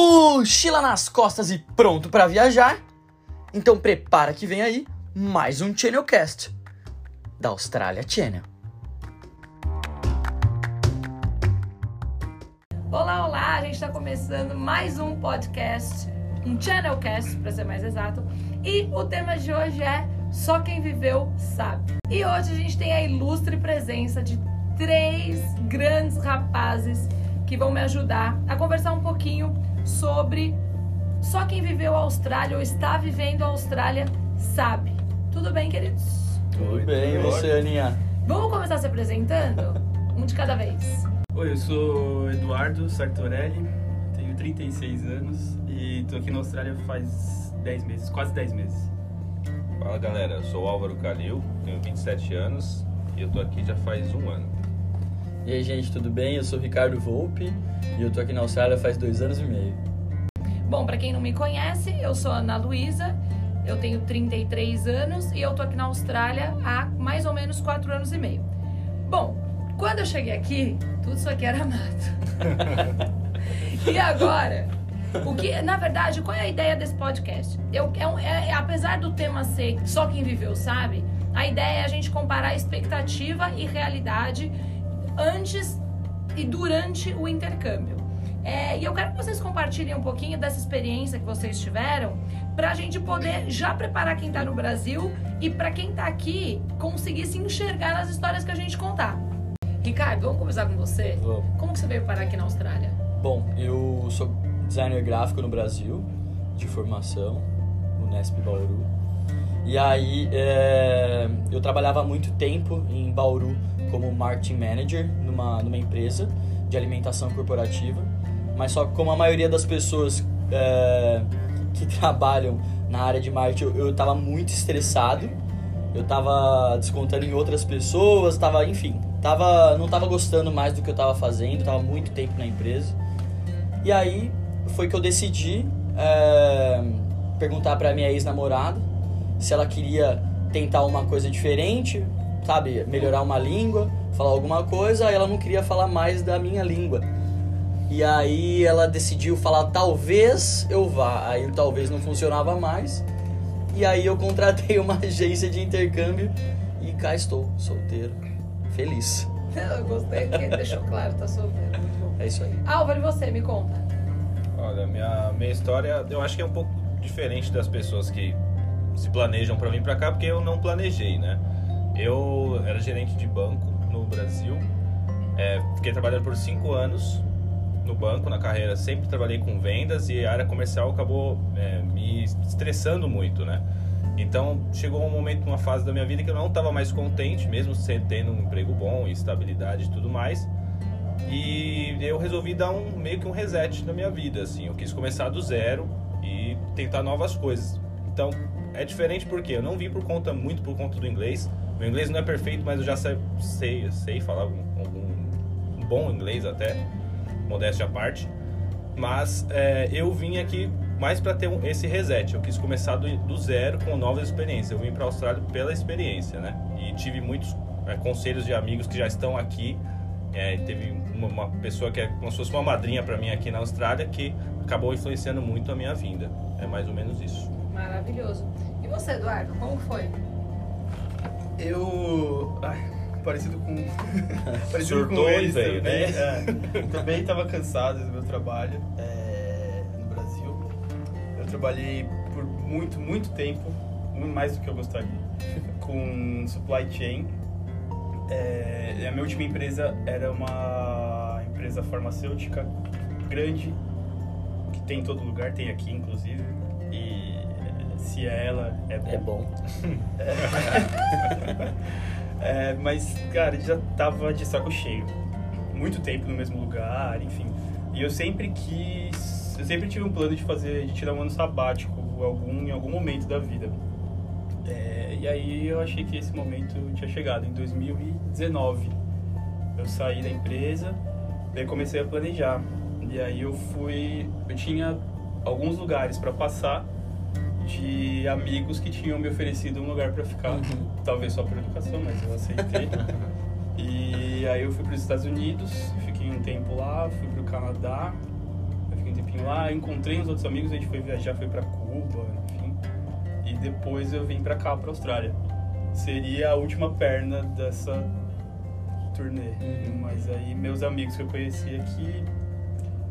mochila nas costas e pronto para viajar? Então prepara que vem aí mais um Channelcast da Austrália Channel. Olá, olá! A gente está começando mais um podcast, um Channelcast para ser mais exato. E o tema de hoje é Só quem viveu sabe. E hoje a gente tem a ilustre presença de três grandes rapazes que vão me ajudar a conversar um pouquinho sobre só quem viveu a Austrália ou está vivendo a Austrália sabe. Tudo bem, queridos? Tudo bem, e você, Aninha? Vamos começar se apresentando? Um de cada vez. Oi, eu sou Eduardo Sartorelli, tenho 36 anos e tô aqui na Austrália faz 10 meses, quase 10 meses. Fala galera, eu sou o Álvaro Calil, tenho 27 anos e eu tô aqui já faz um ano. E aí, gente, tudo bem? Eu sou Ricardo Volpe e eu tô aqui na Austrália faz dois anos e meio. Bom, para quem não me conhece, eu sou Ana Luísa, eu tenho 33 anos e eu tô aqui na Austrália há mais ou menos 4 anos e meio. Bom, quando eu cheguei aqui, tudo isso aqui era mato. e agora, o que, na verdade, qual é a ideia desse podcast? Eu, é, é- é- apesar do tema ser só quem viveu sabe, a ideia é a gente comparar expectativa e realidade antes e durante o intercâmbio. É, e eu quero que vocês compartilhem um pouquinho dessa experiência que vocês tiveram para a gente poder já preparar quem está no Brasil e para quem está aqui conseguir se enxergar nas histórias que a gente contar. Ricardo, vamos começar com você? Vamos. Como que você veio parar aqui na Austrália? Bom, eu sou designer gráfico no Brasil, de formação, no Nesp Bauru. E aí, é, eu trabalhava muito tempo em Bauru como marketing manager numa, numa empresa de alimentação corporativa. Mas só que como a maioria das pessoas é, que trabalham na área de marketing, eu, eu tava muito estressado. Eu tava descontando em outras pessoas, tava, enfim, tava, não tava gostando mais do que eu tava fazendo, tava muito tempo na empresa. E aí foi que eu decidi é, perguntar pra minha ex-namorada se ela queria tentar uma coisa diferente, sabe, melhorar uma língua, falar alguma coisa, aí ela não queria falar mais da minha língua. E aí ela decidiu falar talvez eu vá. Aí o talvez não funcionava mais. E aí eu contratei uma agência de intercâmbio e cá estou, solteiro, feliz. Eu gostei deixou claro, tá solteiro. Muito bom. É isso aí. Álvaro, e você? Me conta. Olha, minha, minha história eu acho que é um pouco diferente das pessoas que se planejam para vir para cá, porque eu não planejei, né? Eu era gerente de banco no Brasil, é, fiquei trabalhando por cinco anos no banco, na carreira, sempre trabalhei com vendas e a área comercial acabou é, me estressando muito, né? Então chegou um momento, uma fase da minha vida que eu não estava mais contente, mesmo tendo um emprego bom, estabilidade e tudo mais. E eu resolvi dar um meio que um reset na minha vida, assim. Eu quis começar do zero e tentar novas coisas. Então é diferente porque eu não vim por conta muito por conta do inglês. Meu inglês não é perfeito, mas eu já sei sei, sei falar algum, algum um bom inglês até, modéstia à parte. Mas é, eu vim aqui mais para ter um- esse reset. Eu quis começar do, do zero com novas experiências. Eu vim para a Austrália pela experiência, né? E tive muitos é, conselhos de amigos que já estão aqui. É, teve uma, uma pessoa que é como se fosse uma madrinha para mim aqui na Austrália que acabou influenciando muito a minha vinda. É mais ou menos isso. Maravilhoso. E você, Eduardo, como foi? Eu. Ai, parecido com. parecido Surtou com eles veio, também. né? É, também estava cansado do meu trabalho é, no Brasil. Eu trabalhei por muito, muito tempo, muito mais do que eu gostaria, com supply chain. É, a minha última empresa era uma empresa farmacêutica grande, que tem em todo lugar, tem aqui inclusive. E se é ela, é bom. É bom. É, mas, cara, já tava de saco cheio. Muito tempo no mesmo lugar, enfim. E eu sempre quis. Eu sempre tive um plano de fazer, de tirar um ano sabático algum, em algum momento da vida. É, e aí eu achei que esse momento tinha chegado, em 2019. Eu saí da empresa, daí comecei a planejar. E aí eu fui. Eu tinha alguns lugares para passar de amigos que tinham me oferecido um lugar para ficar. Uhum. Talvez só por educação, mas eu aceitei. e aí eu fui para os Estados Unidos, fiquei um tempo lá, fui para o Canadá, fiquei um tempinho lá, encontrei uns outros amigos, a gente foi viajar, foi pra Cuba, enfim. E depois eu vim pra cá, pra Austrália. Seria a última perna dessa turnê. Uhum. Mas aí meus amigos que eu conheci aqui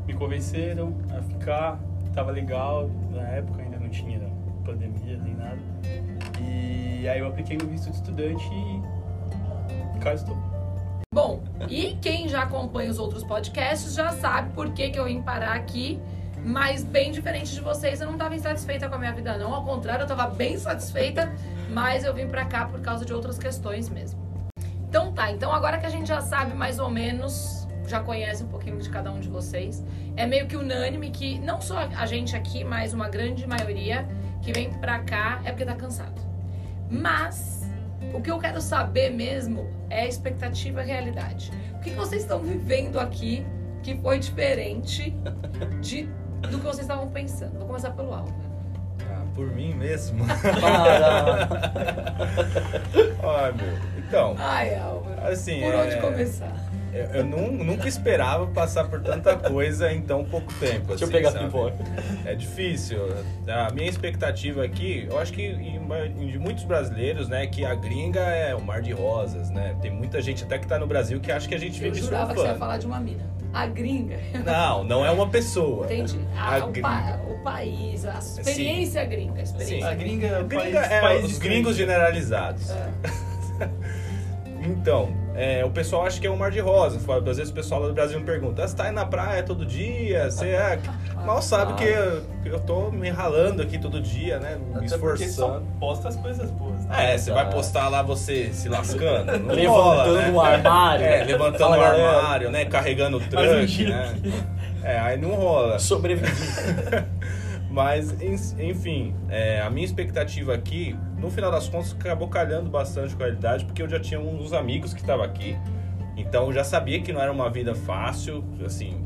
me convenceram a ficar, tava legal, na época ainda não tinha pandemia nem nada. E aí eu apliquei no visto de estudante e cá estou. Bom, e quem já acompanha os outros podcasts já sabe por que, que eu vim parar aqui. Mas bem diferente de vocês, eu não estava insatisfeita com a minha vida, não. Ao contrário, eu estava bem satisfeita, mas eu vim pra cá por causa de outras questões mesmo. Então tá, então agora que a gente já sabe mais ou menos, já conhece um pouquinho de cada um de vocês, é meio que unânime que não só a gente aqui, mas uma grande maioria que vem pra cá é porque tá cansado. Mas o que eu quero saber mesmo é a expectativa e a realidade. O que vocês estão vivendo aqui que foi diferente de, do que vocês estavam pensando? Vou começar pelo Álvaro. Ah, por mim mesmo. Para. Ai, meu. Então, Ai, Álvaro. assim. Por onde é, começar? Eu, eu nu- nunca esperava passar por tanta coisa em tão pouco tempo. Deixa eu assim, pegar a sabe? pipoca. É difícil. A minha expectativa aqui, eu acho que de muitos brasileiros, né, que a gringa é o mar de rosas, né? Tem muita gente até que tá no Brasil que acha que a gente Eu vive jurava que você ia surfando. falar de uma mina. A gringa. Não, não é uma pessoa. Entendi. A Ah, o, gringa. pa- o país, a experiência gringa. A experiência A gringa é A o gringa país, é país os gringos generalizados. É. Então, é, o pessoal acha que é um mar de rosas. Às vezes o pessoal lá do Brasil me pergunta: "Ah, você tá aí na praia todo dia? Você é. Mal sabe que eu, que eu tô me ralando aqui todo dia, né? Me Até esforçando. posta as coisas boas. né? É, você vai postar lá você se lascando. Não Levantando rola, né? um armário. É, levantando o armário, né? Carregando o giro né? É, aí não rola. Sobrevivi. Mas, en- enfim, é, a minha expectativa aqui, no final das contas, acabou calhando bastante com a realidade, porque eu já tinha uns amigos que estavam aqui. Então eu já sabia que não era uma vida fácil, assim.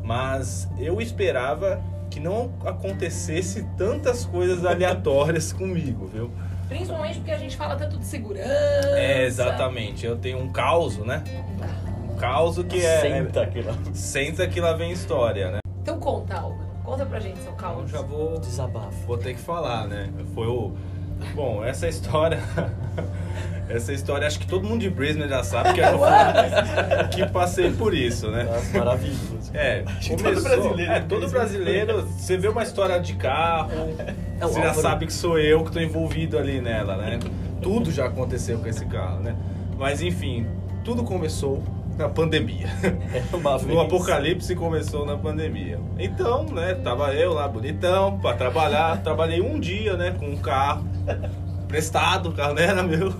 Mas eu esperava que não acontecesse tantas coisas aleatórias comigo, viu? Principalmente porque a gente fala tanto de segurança. É, exatamente. Eu tenho um caos, né? Um caos que é. Senta aqui lá. Senta que lá vem história, né? Então conta, Álvaro. Conta pra gente seu caos. já vou Desabafo. Vou ter que falar, né? Foi o. Bom, essa história. essa história, acho que todo mundo de Brisbane já sabe que eu que passei por isso, né? Nossa, maravilhoso. É, que todo começou, brasileiro é, todo brasileiro, você vê uma história de carro, É o você já sabe que sou eu que tô envolvido ali nela, né? Tudo já aconteceu com esse carro, né? Mas enfim, tudo começou na pandemia. É uma vez. O apocalipse começou na pandemia. Então, né, tava eu lá bonitão pra trabalhar. Trabalhei um dia, né, com um carro prestado, o carro não era meu.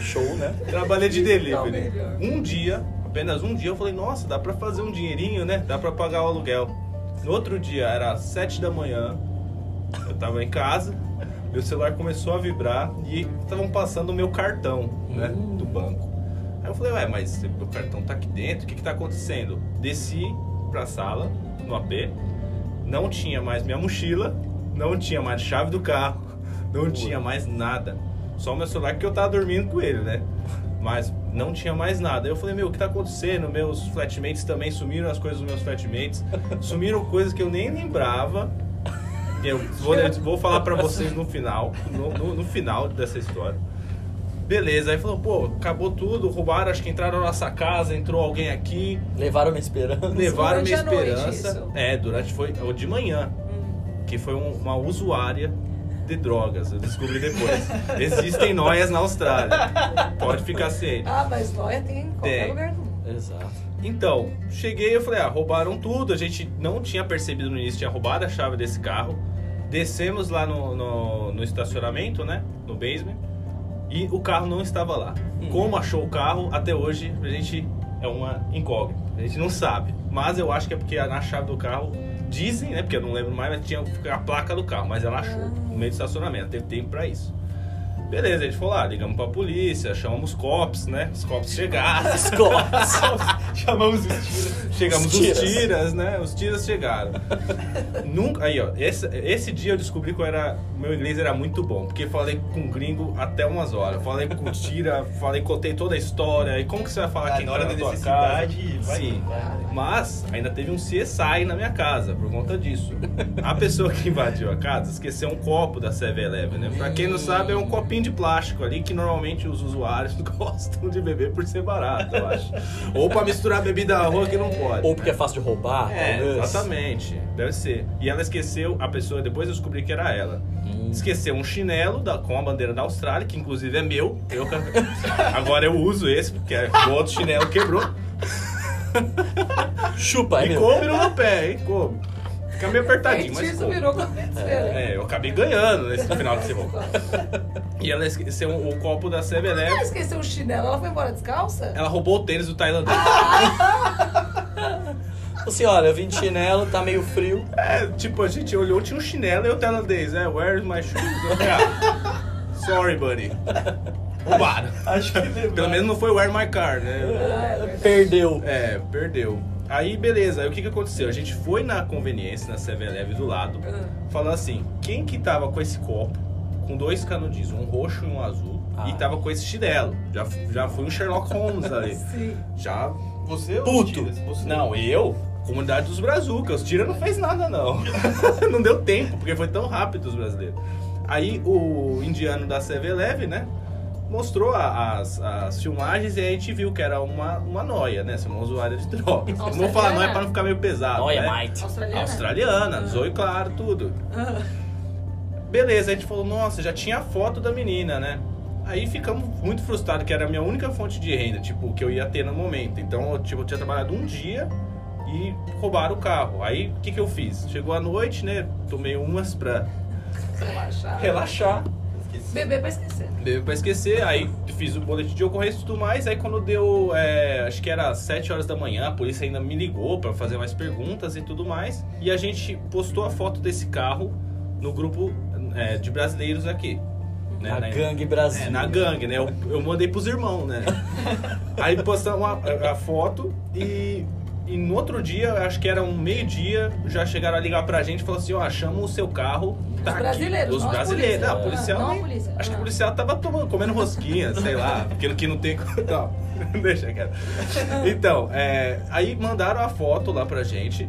Show, né? Trabalhei de delivery. Um dia, apenas um dia, eu falei, nossa, dá pra fazer um dinheirinho, né? Dá pra pagar o aluguel. No outro dia, era às sete da manhã, eu tava em casa, meu celular começou a vibrar e estavam passando o meu cartão, né, Hum. do banco. Eu falei, ué, mas meu cartão tá aqui dentro, o que que tá acontecendo? Desci pra sala, no AP, não tinha mais minha mochila, não tinha mais chave do carro, não Pô. tinha mais nada. Só o meu celular que eu tava dormindo com ele, né? Mas não tinha mais nada. Eu falei, meu, o que tá acontecendo? Meus flatmates também sumiram as coisas dos meus flatmates. Sumiram coisas que eu nem lembrava. Eu vou, eu vou falar pra vocês no final, no, no- no final dessa história. Beleza, aí falou, pô, acabou tudo, roubaram, acho que entraram na nossa casa, entrou alguém aqui, Levaram minha esperança. levaram minha esperança. É, durante foi ou de manhã, Hum. que foi um- uma usuária de drogas, eu descobri depois. Existem noias na Austrália. Pode ficar ciente. Ah, mas Noia tem em qualquer Tem. lugar do mundo. Exato. Então, cheguei eu falei, ah, roubaram tudo. A gente não tinha percebido no início, tinha roubado a chave desse carro. Descemos lá no, no, no estacionamento, né? No basement. E o carro não estava lá. Hum. Como achou o carro, até hoje a gente é uma incógnita. A gente não sabe. Mas eu acho que é porque na chave do carro, dizem, né? Porque eu não lembro mais, mas tinha a placa do carro. Mas ela achou no meio do estacionamento. Teve tempo pra isso. Beleza, a gente foi lá, ligamos pra polícia, chamamos os cops, né? Os cops chegaram. Escolas. Chamamos o estilo. chegamos Os os tiras. tiras. né? Os tiras chegaram. Nunca, aí, ó, esse, esse dia eu descobri que eu era, meu inglês era muito bom, porque falei com gringo até umas horas. Falei com tira, falei, contei toda a história. E como que você vai falar Ah, quem na hora da necessidade, casa? vai- Sim. vai. Mas ainda teve um CSI na minha casa por conta disso. A pessoa que invadiu a casa esqueceu um copo da 7-Eleven, né? Pra quem não sabe, é um copinho de plástico ali que normalmente os usuários gostam de beber por ser barato, eu acho. Ou pra misturar bebida à rua que não pode. Ou porque é fácil de roubar, É, talvez. exatamente. Deve ser. E ela esqueceu, a pessoa, depois eu descobri que era ela. Hum. Esqueceu um chinelo da- com a bandeira da Austrália, que inclusive é meu. Eu, agora eu uso esse, porque o outro chinelo quebrou. Chupa, é e meu. coube no meu pé, hein? Coube. Fica meio apertadinho, mas Feitiço coube. virou competição. É, eu acabei ganhando nesse final de semana. E ela esqueceu o copo da Ela 7-Eleven. esqueceu o chinelo, ela foi embora descalça? Ela roubou o tênis do tailandês. Assim, olha, eu vim de chinelo, tá meio frio. É, tipo, a gente olhou, tinha um chinelo e o tailandês, né? Where's my shoes? Ah, Sorry, buddy. Roubaram. Acho que. Pelo menos não foi where my car, né? Perdeu. É, perdeu. Aí, beleza. Aí o que que aconteceu? A gente foi na conveniência, na 7-Eleven do lado, falando assim, quem que tava com esse copo, com dois canudinhos, um roxo e um azul, Ah. e tava com esse chinelo? Já, já foi um Sherlock Holmes ali. Sim. Já... Você ou Puto. Você. Não, eu... Comunidade dos Brazucas. Os tira não fez nada, não. não deu tempo, porque foi tão rápido os brasileiros. Aí o indiano da 7-Eleven, né? Mostrou as, as filmagens e aí a gente viu que era uma, uma noia, né? Ser uma usuária de drogas. Não vou falar noia pra não ficar meio pesado. Olha, né? mate. Australiana? Australiana, zoe claro, tudo. Beleza, a gente falou, nossa, já tinha a foto da menina, né? Aí ficamos muito frustrados, que era a minha única fonte de renda, tipo, que eu ia ter no momento. Então, eu, tipo, eu tinha trabalhado um dia e roubaram o carro. Aí, o que que eu fiz? Chegou a noite, né? Tomei umas pra Relaxar. relaxar. Beber pra esquecer. Bebeu pra esquecer, aí fiz o boletim de ocorrência e tudo mais. Aí quando deu, é, acho que era 7 horas da manhã, a polícia ainda me ligou pra fazer mais perguntas e tudo mais. E a gente postou a foto desse carro no grupo é, de brasileiros aqui. né, na- gangue Brasil. É, na gangue, né? Eu, eu mandei pros irmãos, né? Aí postamos a, a foto e, e no outro dia, acho que era um meio-dia, já chegaram a ligar pra gente e falaram assim, ó, achamos o seu carro. Tá Os brasileiros, Os brasileiros. polícia. Não, a policial Não polícia. Acho que o policial tava tomando, comendo rosquinha, sei lá, porque que não tem. Não, deixa quieto. Então, é, aí mandaram a foto lá pra gente.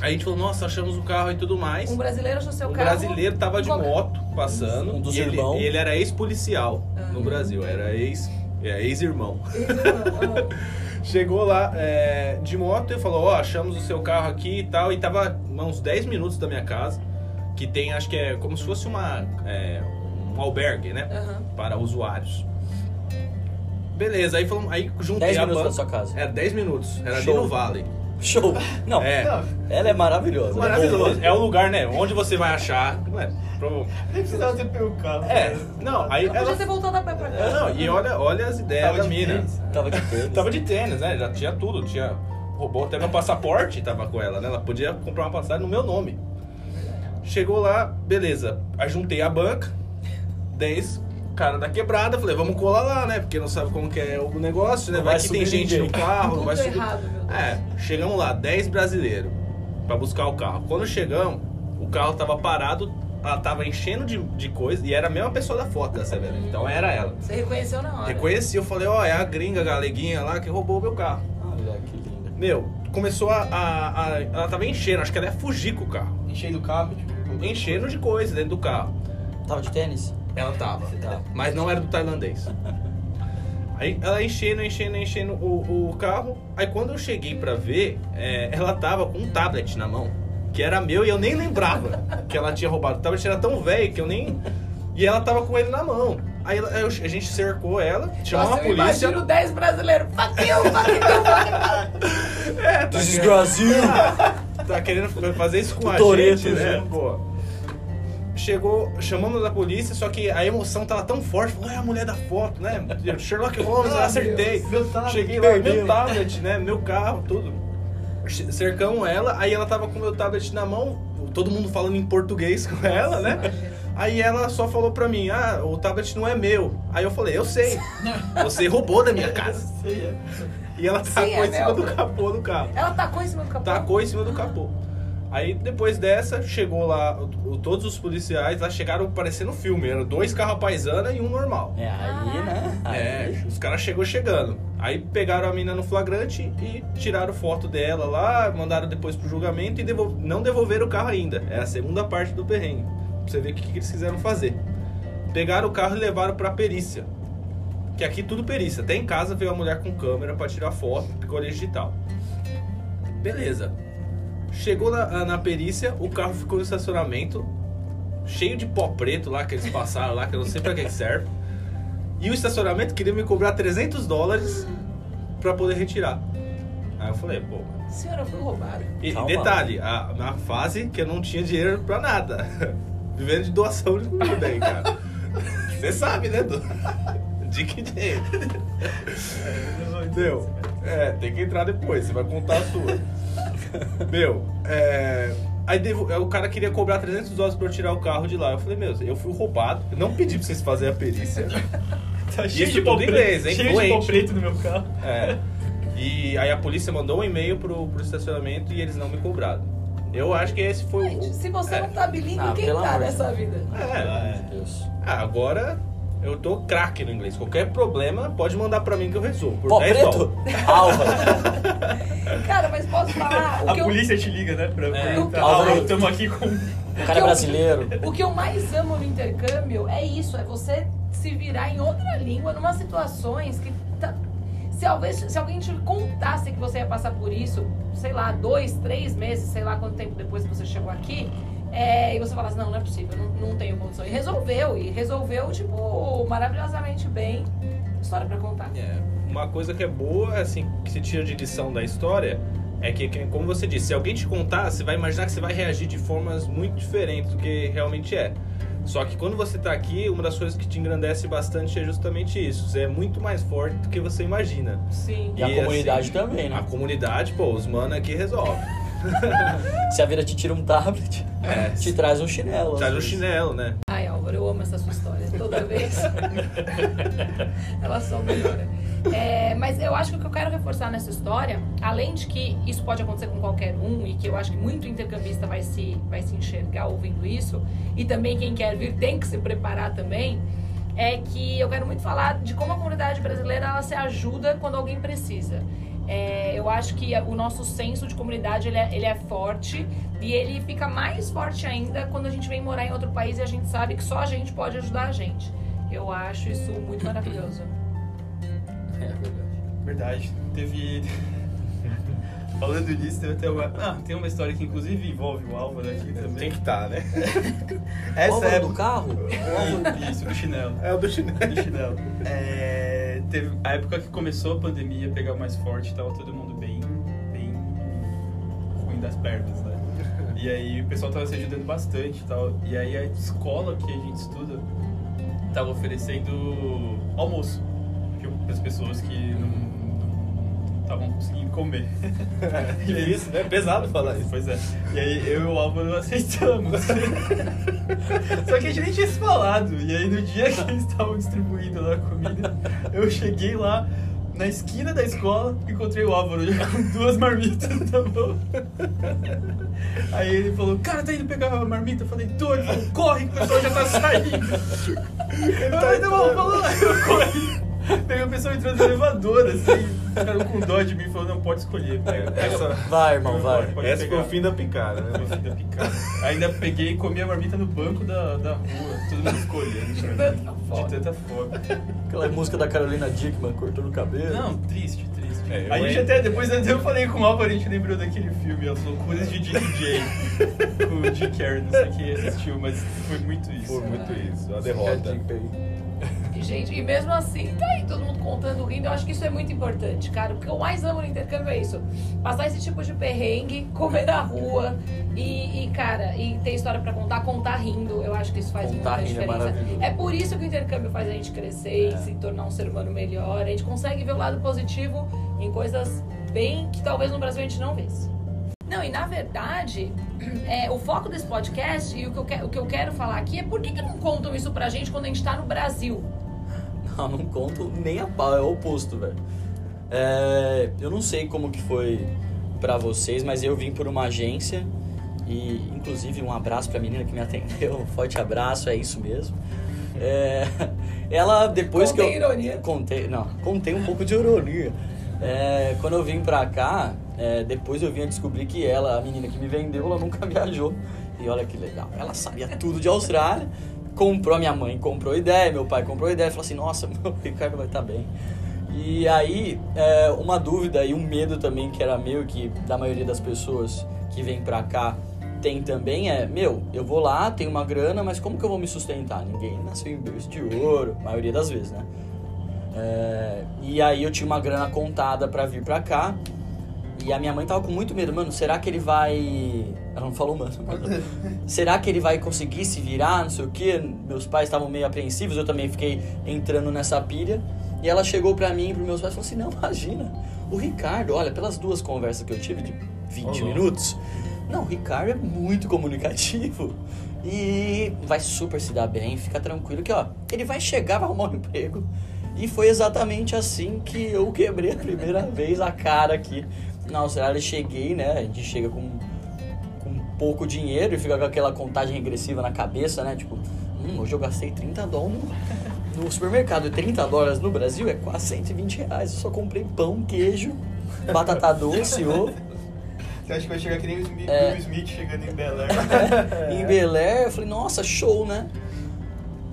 Aí a gente falou, nossa, achamos o carro e tudo mais. Um brasileiro achou seu O carro. brasileiro tava de moto passando. Um dos e ele, irmãos. ele era ex-policial no Ah. Brasil, era ex. É, ex-irmão. Ah, Chegou lá é, de moto e falou: Ó, achamos o seu carro aqui e tal. E tava uns 10 minutos da minha casa, que tem, acho que é como se fosse uma, é, um albergue, né? Aham. Para usuários. Beleza, aí, falamos, aí juntei 10 a minutos da sua casa. Era 10 minutos, era Show. ali no Vale. Show. Não, É. Ela é maravilhosa. Maravilhoso. É o lugar, né? Onde você vai achar. Não é? Nem precisava ter pego o carro. É, não, aí Eu podia ela. ter voltado a pé pra cá. Não, e olha, olha as ideias Tava da de mina. tênis. Tava de tênis. Tava de tênis, né? Já tinha tudo, tinha. Roubou até meu passaporte, tava com ela, né? Ela podia comprar uma passagem no meu nome. Chegou lá, beleza. Aí juntei a banca, 10 cara da quebrada, falei, vamos colar lá, né? Porque não sabe como que é o negócio, né? Não Vai, vai que tem gente ninguém. no carro, Tudo vai subir. errado. É, chegamos lá, 10 brasileiros pra buscar o carro. Quando chegamos, o carro tava parado, ela tava enchendo de, de coisa e era a mesma pessoa da foto da Severa. Então era ela. Você reconheceu na hora. Reconheci, eu falei, ó, é a gringa galeguinha lá que roubou o meu carro. Olha que linda. Meu, começou a, a- a- Ela tava enchendo, acho que ela ia fugir com o carro. Enchendo o carro, tipo. Enchendo de coisa dentro do carro. Tava de tênis? Ela tava. Mas não era do tailandês. Aí ela enchendo, enchendo, enchendo o, o carro. Aí quando eu cheguei pra ver, é, ela tava com um tablet na mão. Que era meu e eu nem lembrava que ela tinha roubado. O tablet era tão velho que eu nem. E ela tava com ele na mão. Aí ela- eu- a gente cercou ela, chamou Nossa, a polícia. imagino 10 brasileiros. Fuck you, fuck you, fuck you. É, tá This querendo- Brasil! tá querendo fazer isso com a gente, né? junto. Pô. Chegou, chamamos a polícia, só que a emoção tava tão forte, falou, é a mulher da foto, né? Sherlock Holmes, Ah, acertei. Meu tablet, Cheguei lá, meu tablet, né? Meu carro, tudo. Cercamos ela, aí ela tava com o meu tablet na mão, todo mundo falando em português com ela, né? Aí ela só falou pra mim, ah, o tablet não é meu. Aí eu falei, eu sei. Você roubou da minha casa. E ela tacou Sim, é em cima meu. do capô do carro. Ela tacou em cima do capô. Tacou em cima do capô. Aí depois dessa, chegou lá, o- todos os policiais lá chegaram parecendo filme. Eram dois carros paisana e um normal. É, aí, né? Aí, É, os caras chegou chegando. Aí pegaram a mina no flagrante e tiraram foto dela lá, mandaram depois pro julgamento e devol- não devolveram o carro ainda. É a segunda parte do perrengue. Pra você ver o que, que eles quiseram fazer. Pegaram o carro e levaram pra perícia. Que aqui tudo perícia. Até em casa veio a mulher com câmera pra tirar foto, picolha digital. Beleza. Chegou na, na perícia, o carro ficou no estacionamento, cheio de pó preto lá que eles passaram lá, que eu não sei pra que serve. E o estacionamento queria me cobrar 300 dólares pra poder retirar. Aí eu falei, pô. Senhora, fui roubada. E Calma. detalhe, a, na fase que eu não tinha dinheiro pra nada. Vivendo de doação de comida aí, cara. Você sabe, né, Du? De que jeito? Meu, é, tem que entrar depois, você vai contar a sua. Meu, é. Aí devo- o cara queria cobrar 300 dólares pra eu tirar o carro de lá. Eu falei, meu, eu fui roubado. Eu não pedi pra vocês fazerem a perícia. Tá Isso cheio de tudo inglês, hein? cheio de Fluente. pau preto no meu carro. É. E aí a polícia mandou um e-mail pro, pro estacionamento e eles não me cobraram. Eu acho que esse foi Gente, o. se você é. não tá bilíngue, Ah, quem tá de nessa vida? É, Meu Deus. ah, agora eu tô craque no inglês. Qualquer problema, pode mandar pra mim que eu resolvo. Por Pó 10 preto? Álvaro. Cara, mas posso falar? O A que, eu, polícia te liga, né? Pra É. perguntar. Álvaro. Ah, estamos aqui com. O cara é brasileiro. o que eu mais amo no intercâmbio é isso, é você se virar em outra língua, numas situações que. Tá, se, talvez, se alguém te contasse que você ia passar por isso, sei lá, dois, três meses, sei lá quanto tempo depois que você chegou aqui, é, e você falasse, não, não é possível, não, não tenho condição. E resolveu, e resolveu, tipo, maravilhosamente bem. História pra contar. É, uma coisa que é boa, assim, que se tira de lição da história, é que, que, como você disse, se alguém te contar, você vai imaginar que você vai reagir de formas muito diferentes do que realmente é. Só que quando você tá aqui, uma das coisas que te engrandece bastante é justamente isso. Você é muito mais forte do que você imagina. Sim. E a E, comunidade assim, também, A né? comunidade, pô, os mano aqui resolve. Se a vida te tira um tablet, É. te traz um chinelo. Traz vezes. chinelo, né? Ai, Álvaro, eu amo essa sua história. Toda vez. Ela só melhora. É, mas eu acho que o que eu quero reforçar nessa história, além de que isso pode acontecer com qualquer um, e que eu acho que muito intercambista vai se, vai se enxergar ouvindo isso, e também quem quer vir tem que se preparar também, é que eu quero muito falar de como a comunidade brasileira ela se ajuda quando alguém precisa. É, eu acho que o nosso senso de comunidade ele é, ele é forte e ele fica mais forte ainda quando a gente vem morar em outro país e a gente sabe que só a gente pode ajudar a gente. Eu acho isso muito maravilhoso. É verdade. Verdade. Teve. Falando nisso, teve até uma. Ah, tem uma história que inclusive envolve o Álvaro aqui também. Tem que estar, né? Essa Álvaro é. do carro? Isso, do chinelo. É o do chinelo. Do chinelo. É, teve a época que começou a pandemia pegar mais forte, tava todo mundo bem. bem. ruim das pernas, né? E aí o pessoal tava se ajudando bastante e tal. E aí a escola que a gente estuda tava oferecendo almoço para as pessoas que não estavam conseguindo comer. Que isso, né? Pesado falar isso. Pois é. E aí eu e o Álvaro aceitamos. Só que a gente nem tinha se falado. E aí no dia que eles estavam distribuindo lá a comida, eu cheguei lá na esquina da escola, encontrei o Álvaro já com duas marmitas na mão. Aí ele falou, cara, tá indo pegar a marmita? Eu falei, tô, ele falou, corre que o pessoal já tá saindo. Ele tá indo, mal, falou, aí eu corri. Peguei o pessoal entrando no elevador, assim, ficaram com dó de mim e falou, não, pode escolher, pega, pega Essa- Vai, irmão, vai. Pode Esse foi pegar. o fim da picada, né? Foi o fim da picada. Ainda peguei e comi a marmita no banco da, da rua, todo mundo escolhendo. De pra tanta mim. fome. De tanta fome. Aquela música da Carolina Dickman, cortando o cabelo. Não, triste, triste. É, a gente en- até, depois até eu falei com o Álvaro, a gente lembrou daquele filme, As Loucuras de Dick Jane, com o Dick Carrey, não sei quem assistiu, mas foi muito isso. Foi muito isso, a derrota. E, gente, e mesmo assim, tá aí todo mundo contando, rindo. Eu acho que isso é muito importante, cara. O que eu mais amo no intercâmbio é isso. Passar esse tipo de perrengue, comer na rua e, e, cara, e ter história pra contar, contar rindo. Eu acho que isso faz Contar muita é diferença. maravilhoso. É por isso que o intercâmbio faz a gente crescer É. e se tornar um ser humano melhor. A gente consegue ver o lado positivo em coisas bem que talvez no Brasil a gente não vê. Não, e na verdade, é, o foco desse podcast e o que, eu que- o que eu quero falar aqui é por que, que não contam isso pra gente quando a gente tá no Brasil? Não, não conto nem a pau, é o oposto, velho. É, eu não sei como que foi pra vocês, mas eu vim por uma agência e, inclusive, um abraço pra menina que me atendeu. Um forte abraço, é isso mesmo. É, ela, depois que eu... Ironia. Contei, não, contei um pouco de ironia. É, quando eu vim pra cá, é, depois eu vim a descobrir que ela, a menina que me vendeu, ela nunca viajou. E olha que legal, ela sabia tudo de Austrália, comprou, a minha mãe comprou ideia, meu pai comprou ideia, falou assim, nossa, meu Ricardo vai estar bem. E aí, é, uma dúvida e um medo também que era meu, que da maioria das pessoas que vem pra cá tem também é, meu, eu vou lá, tenho uma grana, mas como que eu vou me sustentar? Ninguém nasceu em berço de ouro, maioria das vezes, né? É, e aí eu tinha uma grana contada pra vir pra cá. E a minha mãe tava com muito medo, mano, será que ele vai. Ela não falou, mano. será que ele vai conseguir se virar? Não sei o quê. Meus pais estavam meio apreensivos, eu também fiquei entrando nessa pilha. E ela chegou pra mim e pros meus pais e falou assim: não, imagina. O Ricardo, olha, pelas duas conversas que eu tive de 20 Ô, louco. minutos. Não, o Ricardo é muito comunicativo. E vai super se dar bem, fica tranquilo que, ó, ele vai chegar, vai arrumar um emprego. E foi exatamente assim que eu quebrei a primeira vez a cara aqui na Austrália. Cheguei, né? A gente chega com, com pouco dinheiro e fica com aquela contagem regressiva na cabeça, né? Tipo, hum, hoje eu gastei 30 dólares no, no supermercado. E 30 dólares no Brasil é quase 120 reais. Eu só comprei pão, queijo, batata doce, ovo. Você acha que vai chegar que nem o Smith, É. Smith chegando em Bel Air? em Bel Air, eu falei, nossa, show, né?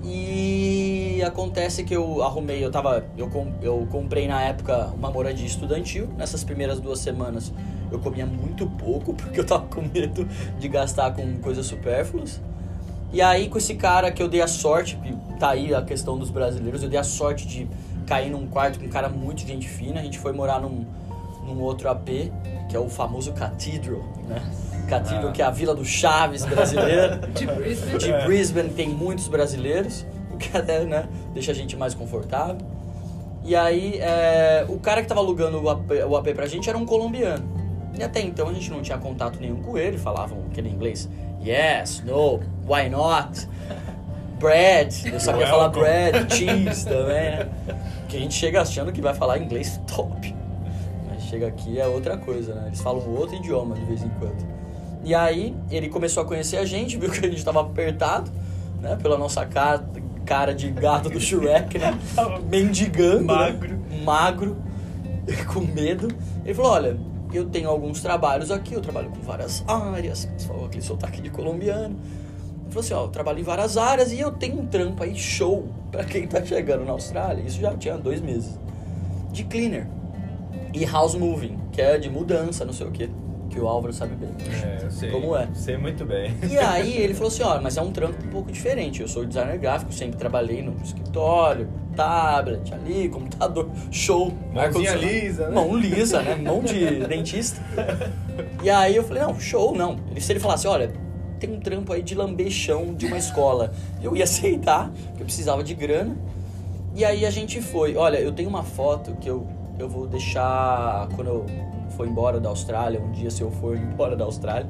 E acontece que eu arrumei, eu tava. Eu, com- eu comprei na época uma moradia estudantil. Nessas primeiras duas semanas eu comia muito pouco, porque eu tava com medo de gastar com coisas supérfluas. E aí, com esse cara que eu dei a sorte, que tá aí a questão dos brasileiros, eu dei a sorte de cair num quarto com um cara muito gente fina. A gente foi morar num, num outro AP, que é o famoso Cathedral, né? Cathedral, Ah. que é a vila do Chaves brasileira. De Brisbane. De Brisbane tem muitos brasileiros, que até né, deixa a gente mais confortável. E aí, é, o cara que tava alugando o AP, o AP pra gente era um colombiano. E até então a gente não tinha contato nenhum com ele, falavam aquele inglês. Yes, no, why not? Bread, eu sabia falar bread, cheese também, né? Que a gente chega achando que vai falar inglês top. Mas chega aqui é outra coisa, né? Eles falam outro idioma de vez em quando. E aí, ele começou a conhecer a gente, viu que a gente tava apertado, né? Pela nossa cara, cara de gato do Shrek, né? Mendigando. né? Magro. Magro. Com medo. Ele falou, olha, eu tenho alguns trabalhos aqui, eu trabalho com várias áreas. Você falou aquele sotaque de colombiano. Ele falou assim, ó, eu trabalho em várias áreas e eu tenho um trampo aí show pra quem tá chegando na Austrália. Isso já tinha dois meses. De cleaner. E house moving, que é de mudança, não sei o quê. Que o Álvaro sabe bem. É, eu sei. Como é? Sei muito bem. E aí ele falou assim, ó, mas é um trampo um pouco diferente. Eu sou designer gráfico, sempre trabalhei no escritório, tablet ali, computador, show. Mãozinha lisa, né? Mão lisa, né? Mão de dentista. E aí eu falei, não, show não. Ele, se ele falasse, olha, tem um trampo aí de lamber chão de uma escola. Eu ia aceitar, porque eu precisava de grana. E aí a gente foi. Olha, eu tenho uma foto que eu, eu vou deixar quando eu for embora da Austrália, um dia se eu for embora da Austrália,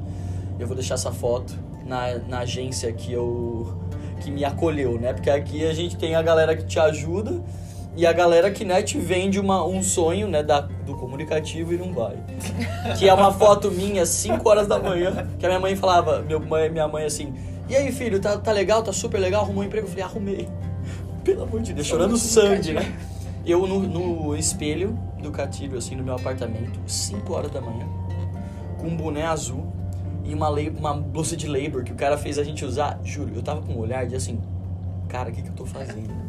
eu vou deixar essa foto na, na agência que eu que me acolheu, né? Porque aqui a gente tem a galera que te ajuda e a galera que né, te vende uma, um sonho né, da, do comunicativo e não vai. Que é uma foto minha, 5 horas da manhã, que a minha mãe falava, meu mãe, minha mãe assim, e aí filho, tá, tá legal, tá super legal, arrumou um emprego? Eu falei, arrumei. Pelo amor de Deus, chorando sangue, né? Eu no, no espelho do catilho, assim, no meu apartamento, 5 horas da manhã, com um boné azul e uma, uma blusa de labor que o cara fez a gente usar. Juro, eu tava com um olhar de assim, cara, o que que eu tô fazendo?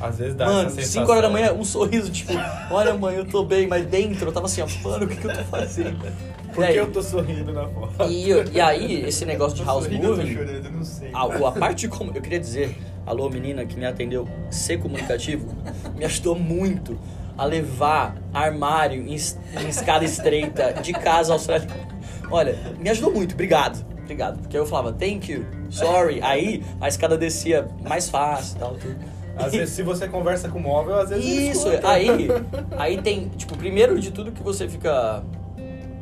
Às vezes dá Mano, essa sensação. 5 horas da manhã, um sorriso, tipo, olha mãe, eu tô bem, mas dentro eu tava assim, ó, mano, o que que eu tô fazendo? Por que eu tô sorrindo na foto? e, e aí, esse negócio de house sorrindo, eu tô moving, chorando, eu não sei. a, a parte como eu queria dizer, alô menina que me atendeu, ser comunicativo, me ajudou muito a levar armário em, em escada estreita de casa australiana. Olha, me ajudou muito, obrigado, obrigado. Porque eu falava, thank you, sorry. Aí a escada descia mais fácil tal, tudo. Às vezes, se você conversa com o móvel, às vezes Isso, aí, aí tem, tipo, primeiro de tudo que você fica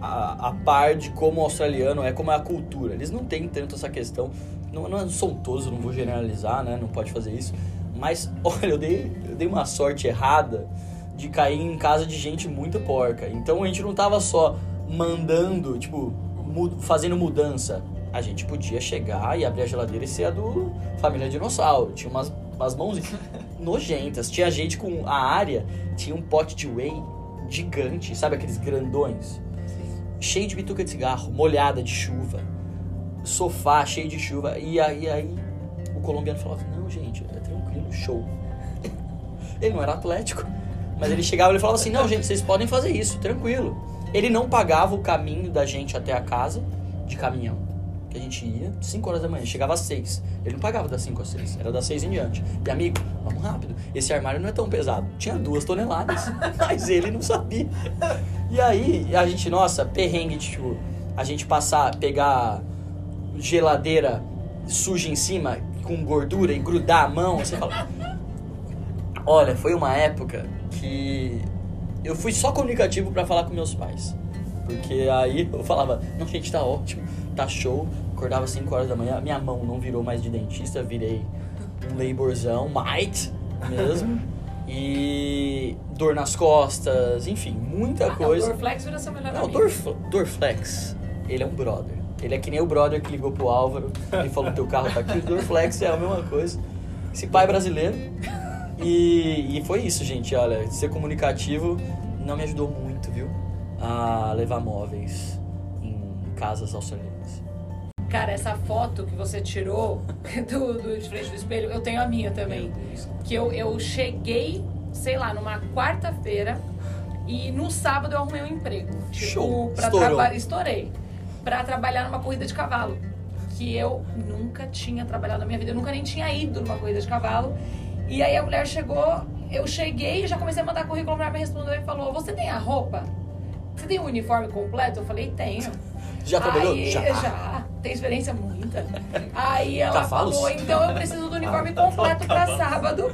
a, a par de como o australiano é, como é a cultura. Eles não têm tanto essa questão. Não, não são todos, não vou generalizar, né? Não pode fazer isso. Mas, olha, eu dei, eu dei uma sorte errada de cair em casa de gente muito porca. Então a gente não tava só mandando, tipo, mu- fazendo mudança. A gente podia chegar e abrir a geladeira e ser a do Família Dinossauro. Tinha umas, umas mãos nojentas. Tinha gente com a área, tinha um pote de whey gigante, sabe aqueles grandões? Cheio de bituca de cigarro, molhada de chuva. Sofá cheio de chuva. E aí, aí o colombiano falava: Não, gente, é tranquilo, show. Ele não era atlético. Mas ele chegava e falava assim: Não, gente, vocês podem fazer isso, tranquilo. Ele não pagava o caminho da gente até a casa de caminhão. Que a gente ia 5 horas da manhã, chegava às 6. Ele não pagava das 5 às 6, era das 6 em diante. E amigo, vamos rápido. Esse armário não é tão pesado. Tinha duas toneladas, mas ele não sabia. E aí, a gente, nossa, perrengue, tipo, a gente passar, pegar geladeira suja em cima, com gordura e grudar a mão, você fala. Olha, foi uma época que eu fui só comunicativo pra falar com meus pais. Porque aí eu falava, não, gente, tá ótimo, tá show. Acordava às 5 horas da manhã, minha mão não virou mais de dentista, virei um laborzão, might mesmo. E dor nas costas, enfim, muita Ah, não, coisa. Dorflex vira seu melhor Não, amigo. Dorf, Dorflex, ele é um brother. Ele é que nem o brother que ligou pro Álvaro e falou: teu carro tá aqui. O Dorflex é a mesma coisa. Esse pai brasileiro. E, e foi isso, gente. Olha, ser comunicativo não me ajudou muito, viu? A levar móveis em casas australianas. Cara, essa foto que você tirou do, do de frente do espelho, eu tenho a minha também. Que eu, eu cheguei, sei lá, numa quarta-feira e no sábado eu arrumei um emprego. Tipo, Show. pra trabalhar. Estourei. Pra trabalhar numa corrida de cavalo. Que eu nunca tinha trabalhado na minha vida. Eu nunca nem tinha ido numa corrida de cavalo. E aí a mulher chegou, eu cheguei, já comecei a mandar currículo, a mulher me respondeu e falou: Você tem a roupa? Você tem o uniforme completo? Eu falei: Tenho. Já trabalhou? Aí, Já. Tem experiência muita. Aí ela Cavalos? falou, então eu preciso do uniforme completo pra sábado.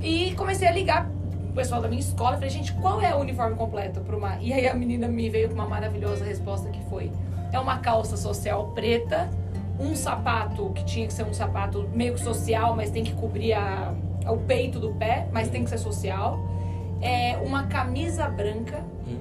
E comecei a ligar o pessoal da minha escola. Falei, gente, qual é o uniforme completo pro mar? E aí a menina me veio com uma maravilhosa resposta que foi: é uma calça social preta, um sapato que tinha que ser um sapato meio que social, mas tem que cobrir a, o peito do pé, mas tem que ser social. É uma camisa branca, Hum.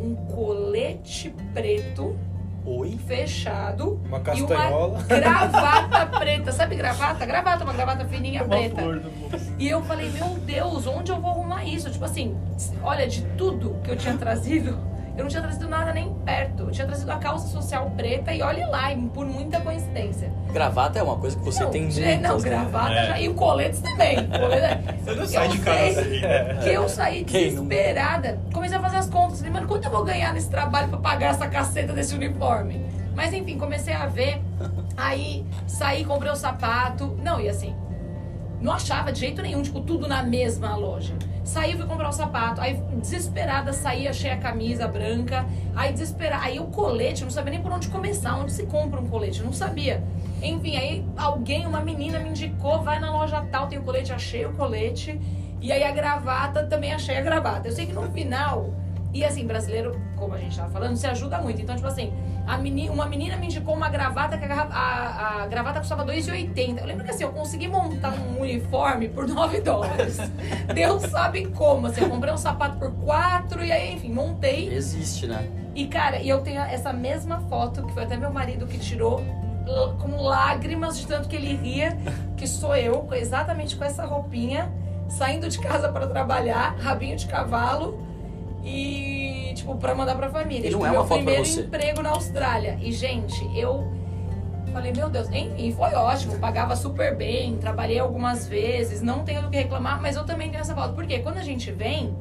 um colete preto Oi? fechado Uma e castanhola. uma gravata preta. Sabe gravata? Gravata, uma gravata fininha Uma preta. flor bolso. E eu falei, meu Deus, onde eu vou arrumar isso? Tipo assim, olha, de tudo que eu tinha trazido, eu não tinha trazido nada nem perto. Eu tinha trazido a calça social preta e olhe lá, por muita coincidência. Gravata é uma coisa que você não, tem é, muitas. Não, né? gravata É. já. E o coletes também. Colete, Você não eu sai de casa assim. né? que eu saí Quem não? desesperada. Comecei a fazer as contas. Falei, mano, quanto eu vou ganhar nesse trabalho pra pagar essa caceta desse uniforme? Mas enfim, comecei a ver. Aí saí, comprei o sapato. Não, e assim, não achava de jeito nenhum, tipo, tudo na mesma loja. Saí, fui comprar o sapato. Aí, desesperada, saí, achei a camisa branca. Aí, desesperada. Aí, o colete, não sabia nem por onde começar, onde se compra um colete, não sabia. Enfim, aí alguém, uma menina me indicou, vai na loja tal, tem o colete, achei o colete. E aí, a gravata, também achei a gravata. Eu sei que no final. E assim, brasileiro, como a gente tava falando, se ajuda muito. Então, tipo assim, uma menina me indicou uma gravata que a, a, a gravata custava 2,80. Eu lembro que assim, eu consegui montar um uniforme por 9 dólares. Deus sabe como. Assim, eu comprei um sapato por 4 e aí, enfim, montei. Existe, né? E cara, e eu tenho essa mesma foto, que foi até meu marido que tirou, com lágrimas de tanto que ele ria, que sou eu, exatamente com essa roupinha, saindo de casa para trabalhar, rabinho de cavalo e, tipo, pra mandar pra família. E não tipo, é uma meu foto pra primeiro você. emprego na Austrália. E, gente, eu falei, meu Deus, enfim, foi ótimo, pagava super bem, trabalhei algumas vezes, não tenho do que reclamar, mas eu também tenho essa foto. Porque quando a gente vem,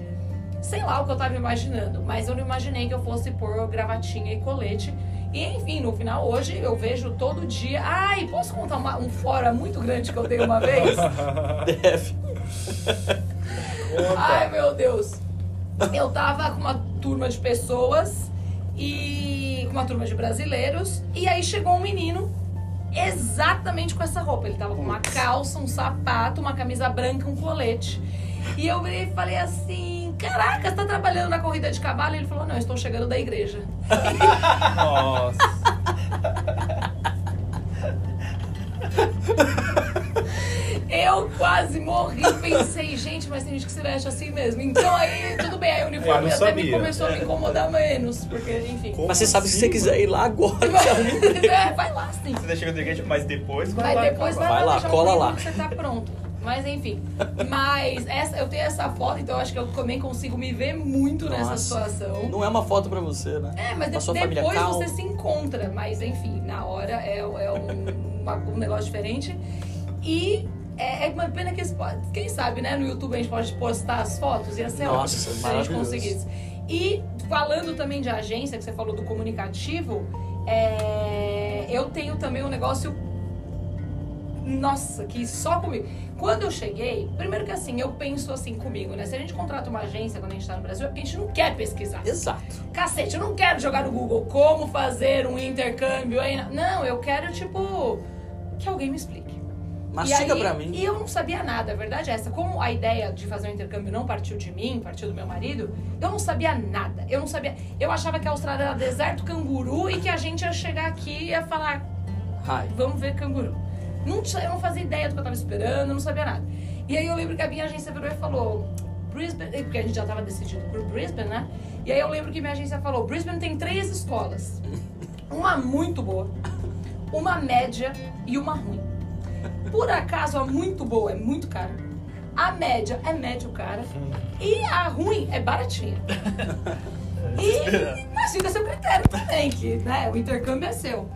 sei lá o que eu tava imaginando, mas eu não imaginei que eu fosse pôr gravatinha e colete. E enfim, no final, hoje eu vejo todo dia. Ai, posso contar uma- um fora muito grande que eu dei uma vez? Deve. Ai, meu Deus. Eu tava com uma turma de pessoas e com uma turma de brasileiros. E aí chegou um menino exatamente com essa roupa. Ele tava com uma calça, um sapato, uma camisa branca, um colete. E eu virei e falei assim: caraca, você tá trabalhando na corrida de cavalo? E ele falou, não, eu estou chegando da igreja. Nossa. Eu quase morri, pensei, gente, mas tem gente que se veste assim mesmo. Então aí, tudo bem, aí o uniforme até me sabia. começou a me incomodar menos, porque, enfim. Como Mas você sabe que se assim, você quiser ir lá agora, um É, vai lá sim. Você da igreja, mas depois vai, Vai lá. depois vai, Vai lá, deixar o cola lá. você tá pronto. Mas enfim. Mas essa, eu tenho essa foto, então eu acho que eu também consigo me ver muito nessa Nossa. situação. Não é uma foto pra você, né? É, mas de- depois calma. você se encontra. Mas enfim, na hora é, é um, um negócio diferente. E é, é uma pena que esse pode- quem sabe, né? No YouTube a gente pode postar as fotos. Ia ser Nossa, ótimo se a gente conseguisse. E falando também de agência, que você falou do comunicativo, é, eu tenho também um negócio. Nossa, que só comigo. Quando eu cheguei, primeiro que assim, eu penso assim comigo, né? Se a gente contrata uma agência quando a gente tá no Brasil, é porque a gente não quer pesquisar. Exato. Cacete, eu não quero jogar no Google como fazer um intercâmbio aí. Não, eu quero, tipo, que alguém me explique. Mastiga aí, pra mim. E eu não sabia nada, a verdade é essa. Como a ideia de fazer um intercâmbio não partiu de mim, partiu do meu marido, eu não sabia nada. Eu não sabia. Eu achava que a Austrália era deserto canguru e que a gente ia chegar aqui e ia falar, Ai. vamos ver canguru. Não, eu não fazia ideia do que eu tava esperando, eu não sabia nada. E aí eu lembro que a minha agência virou e falou, Brisbane, porque a gente já tava decidido por Brisbane, né? E aí eu lembro que minha agência falou, Brisbane tem três escolas. Uma muito boa, uma média e uma ruim. Por acaso a muito boa é muito cara. A média é médio cara. E a ruim é baratinha. E mas fica a seu critério também, que né, o intercâmbio é seu.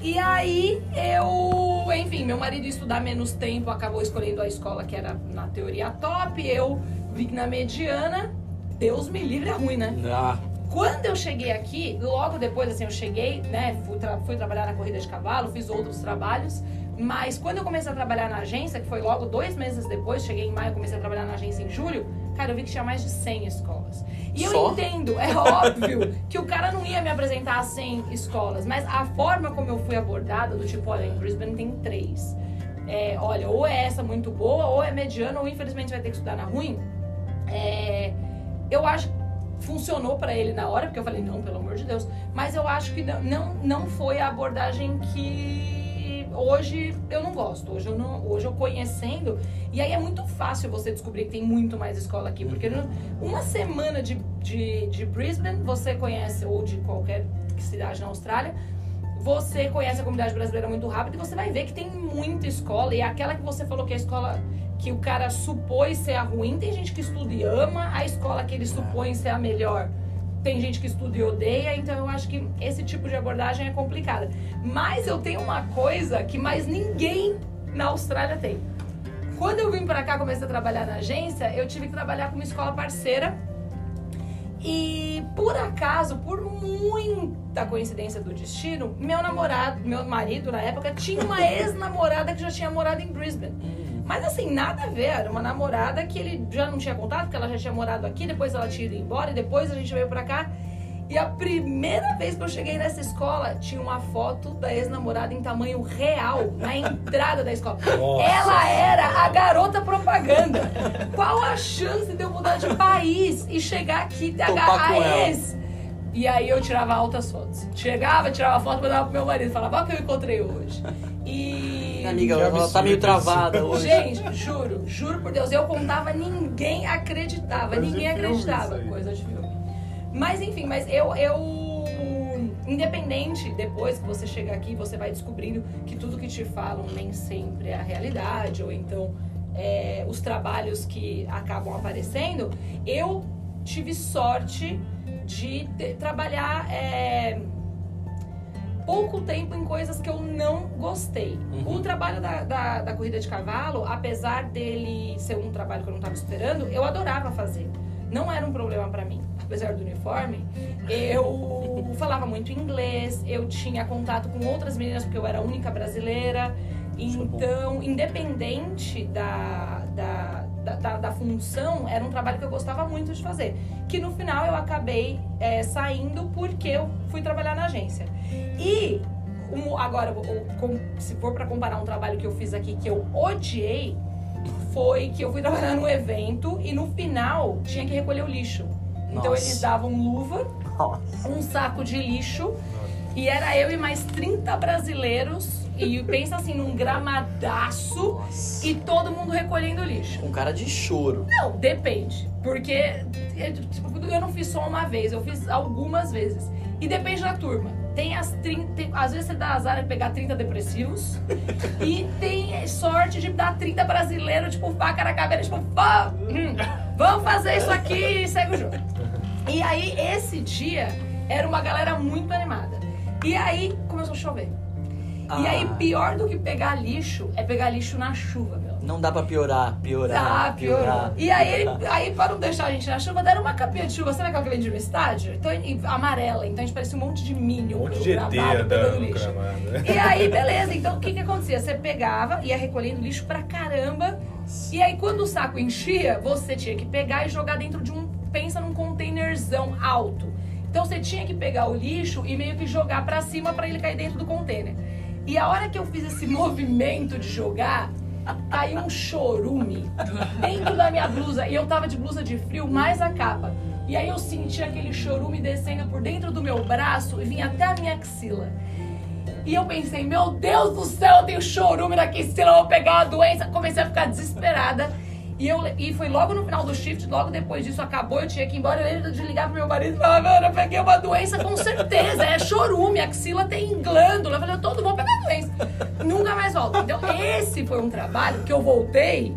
E aí eu, enfim, meu marido ia estudar menos tempo, acabou escolhendo a escola que era na teoria top, eu vim na mediana. Deus me livre é ruim, né? Ah, Quando eu cheguei aqui, logo depois, assim, eu cheguei, né? Fui, tra- fui trabalhar na corrida de cavalo, fiz outros trabalhos. Mas quando eu comecei a trabalhar na agência, que foi logo dois meses depois, cheguei em maio, comecei a trabalhar na agência em julho, cara, eu vi que tinha mais de 100 escolas. E eu Só? entendo, é óbvio, que o cara não ia me apresentar a 100 escolas, mas a forma como eu fui abordada, do tipo, olha, em Brisbane tem três. É, olha, ou é essa muito boa, ou é mediana, ou infelizmente vai ter que estudar na ruim. É, eu acho que funcionou pra ele na hora, porque eu falei, não, pelo amor de Deus. Mas eu acho que não, não, não foi a abordagem que hoje eu não gosto. Hoje eu, não, hoje eu conhecendo. E aí é muito fácil você descobrir que tem muito mais escola aqui. Porque no- uma semana de, de, de Brisbane, você conhece, ou de qualquer cidade na Austrália, você conhece a comunidade brasileira muito rápido e você vai ver que tem muita escola. E aquela que você falou que é a escola que o cara supôs ser a ruim, tem gente que estuda e ama, a escola que ele supõe ser a melhor. Tem gente que estuda e odeia, então eu acho que esse tipo de abordagem é complicada. Mas eu tenho uma coisa que mais ninguém na Austrália tem. Quando eu vim pra cá, comecei a trabalhar na agência, eu tive que trabalhar com uma escola parceira. E por acaso, por muita coincidência do destino, meu namorado, meu marido na época, tinha uma ex-namorada que já tinha morado em Brisbane. Mas assim, nada a ver, era uma namorada que ele já não tinha contato, porque ela já tinha morado aqui, depois ela tinha ido embora, e depois a gente veio pra cá. E a primeira vez que eu cheguei nessa escola, tinha uma foto da ex-namorada em tamanho real, na entrada da escola. Nossa. Ela era a garota propaganda. Qual a chance de eu mudar de país e chegar aqui e ter a, ex? E aí eu tirava altas fotos. Chegava, tirava foto, mandava pro meu marido, falava, olha o que eu encontrei hoje. E. minha amiga, Que ela, ela tá absurdo meio travada hoje. Gente, juro, juro por Deus, eu contava, ninguém acreditava, Coisa ninguém filme acreditava. Coisa de filme. Mas enfim, mas eu, eu. Independente, depois que você chega aqui, você vai descobrindo que tudo que te falam nem sempre é a realidade, ou então é, os trabalhos que acabam aparecendo. Eu tive sorte de ter- trabalhar. é, pouco tempo em coisas que eu não gostei. Uhum. O trabalho da, da, da corrida de cavalo, apesar dele ser um trabalho que eu não estava esperando, eu adorava fazer. Não era um problema pra mim. Apesar do uniforme, eu falava muito inglês, eu tinha contato com outras meninas, porque eu era a única brasileira. É. Então, independente da, da, da, da- da função, era um trabalho que eu gostava muito de fazer. Que no final eu acabei é, saindo porque eu fui trabalhar na agência. E um- agora, com- se for pra comparar um trabalho que eu fiz aqui que eu odiei, foi que eu fui trabalhar num evento e no final tinha que recolher o lixo. Então Nossa. eles davam luva, Nossa. um saco de lixo e era eu e mais 30 brasileiros e pensa assim num gramadaço Nossa. e todo mundo recolhendo lixo. Um cara de choro. Não, depende. Porque é, tipo, eu não fiz só uma vez, eu fiz algumas vezes. E depende da turma. Tem as 30. tem- às vezes você dá azar de pegar 30 depressivos. e tem sorte de dar 30 brasileiros, tipo, faca na cabeça, tipo, "Vá, hum, vamos fazer isso aqui e segue o jogo. E aí, esse dia, era uma galera muito animada. E aí, começou a chover. E aí, Ah, pior do que pegar lixo, é pegar lixo na chuva, meu. Não dá pra piorar, piorar. Tá, piorou. E aí, ele- aí, para não deixar a gente na chuva, deram uma capinha de chuva. Sabe aquela que vende no estádio? Então, e- amarela. Então a gente parecia um monte de Minion. Um monte de ET andando pegando no lixo. gramado. E aí, beleza. Então, o que que acontecia? Você pegava, ia recolhendo lixo pra caramba. E aí, quando o saco enchia, você tinha que pegar e jogar dentro de um... Pensa num containerzão alto. Então, você tinha que pegar o lixo e meio que jogar pra cima pra ele cair dentro do container. E a hora que eu fiz esse movimento de jogar, caiu um chorume dentro da minha blusa. E eu tava de blusa de frio, mais a capa. E aí eu senti aquele chorume descendo por dentro do meu braço e vinha até a minha axila. E eu pensei, meu Deus do céu, eu tenho chorume na axila, eu vou pegar a doença. Comecei a ficar desesperada. E, eu, e foi logo no final do shift, logo depois disso acabou, eu tinha que ir embora. Eu lembro de ligar pro meu marido e falar, mano, eu peguei uma doença com certeza, é chorume, axila tem glândula. Eu falei, eu todo vou pegar doença. Nunca mais volto. Então, esse foi um trabalho que eu voltei,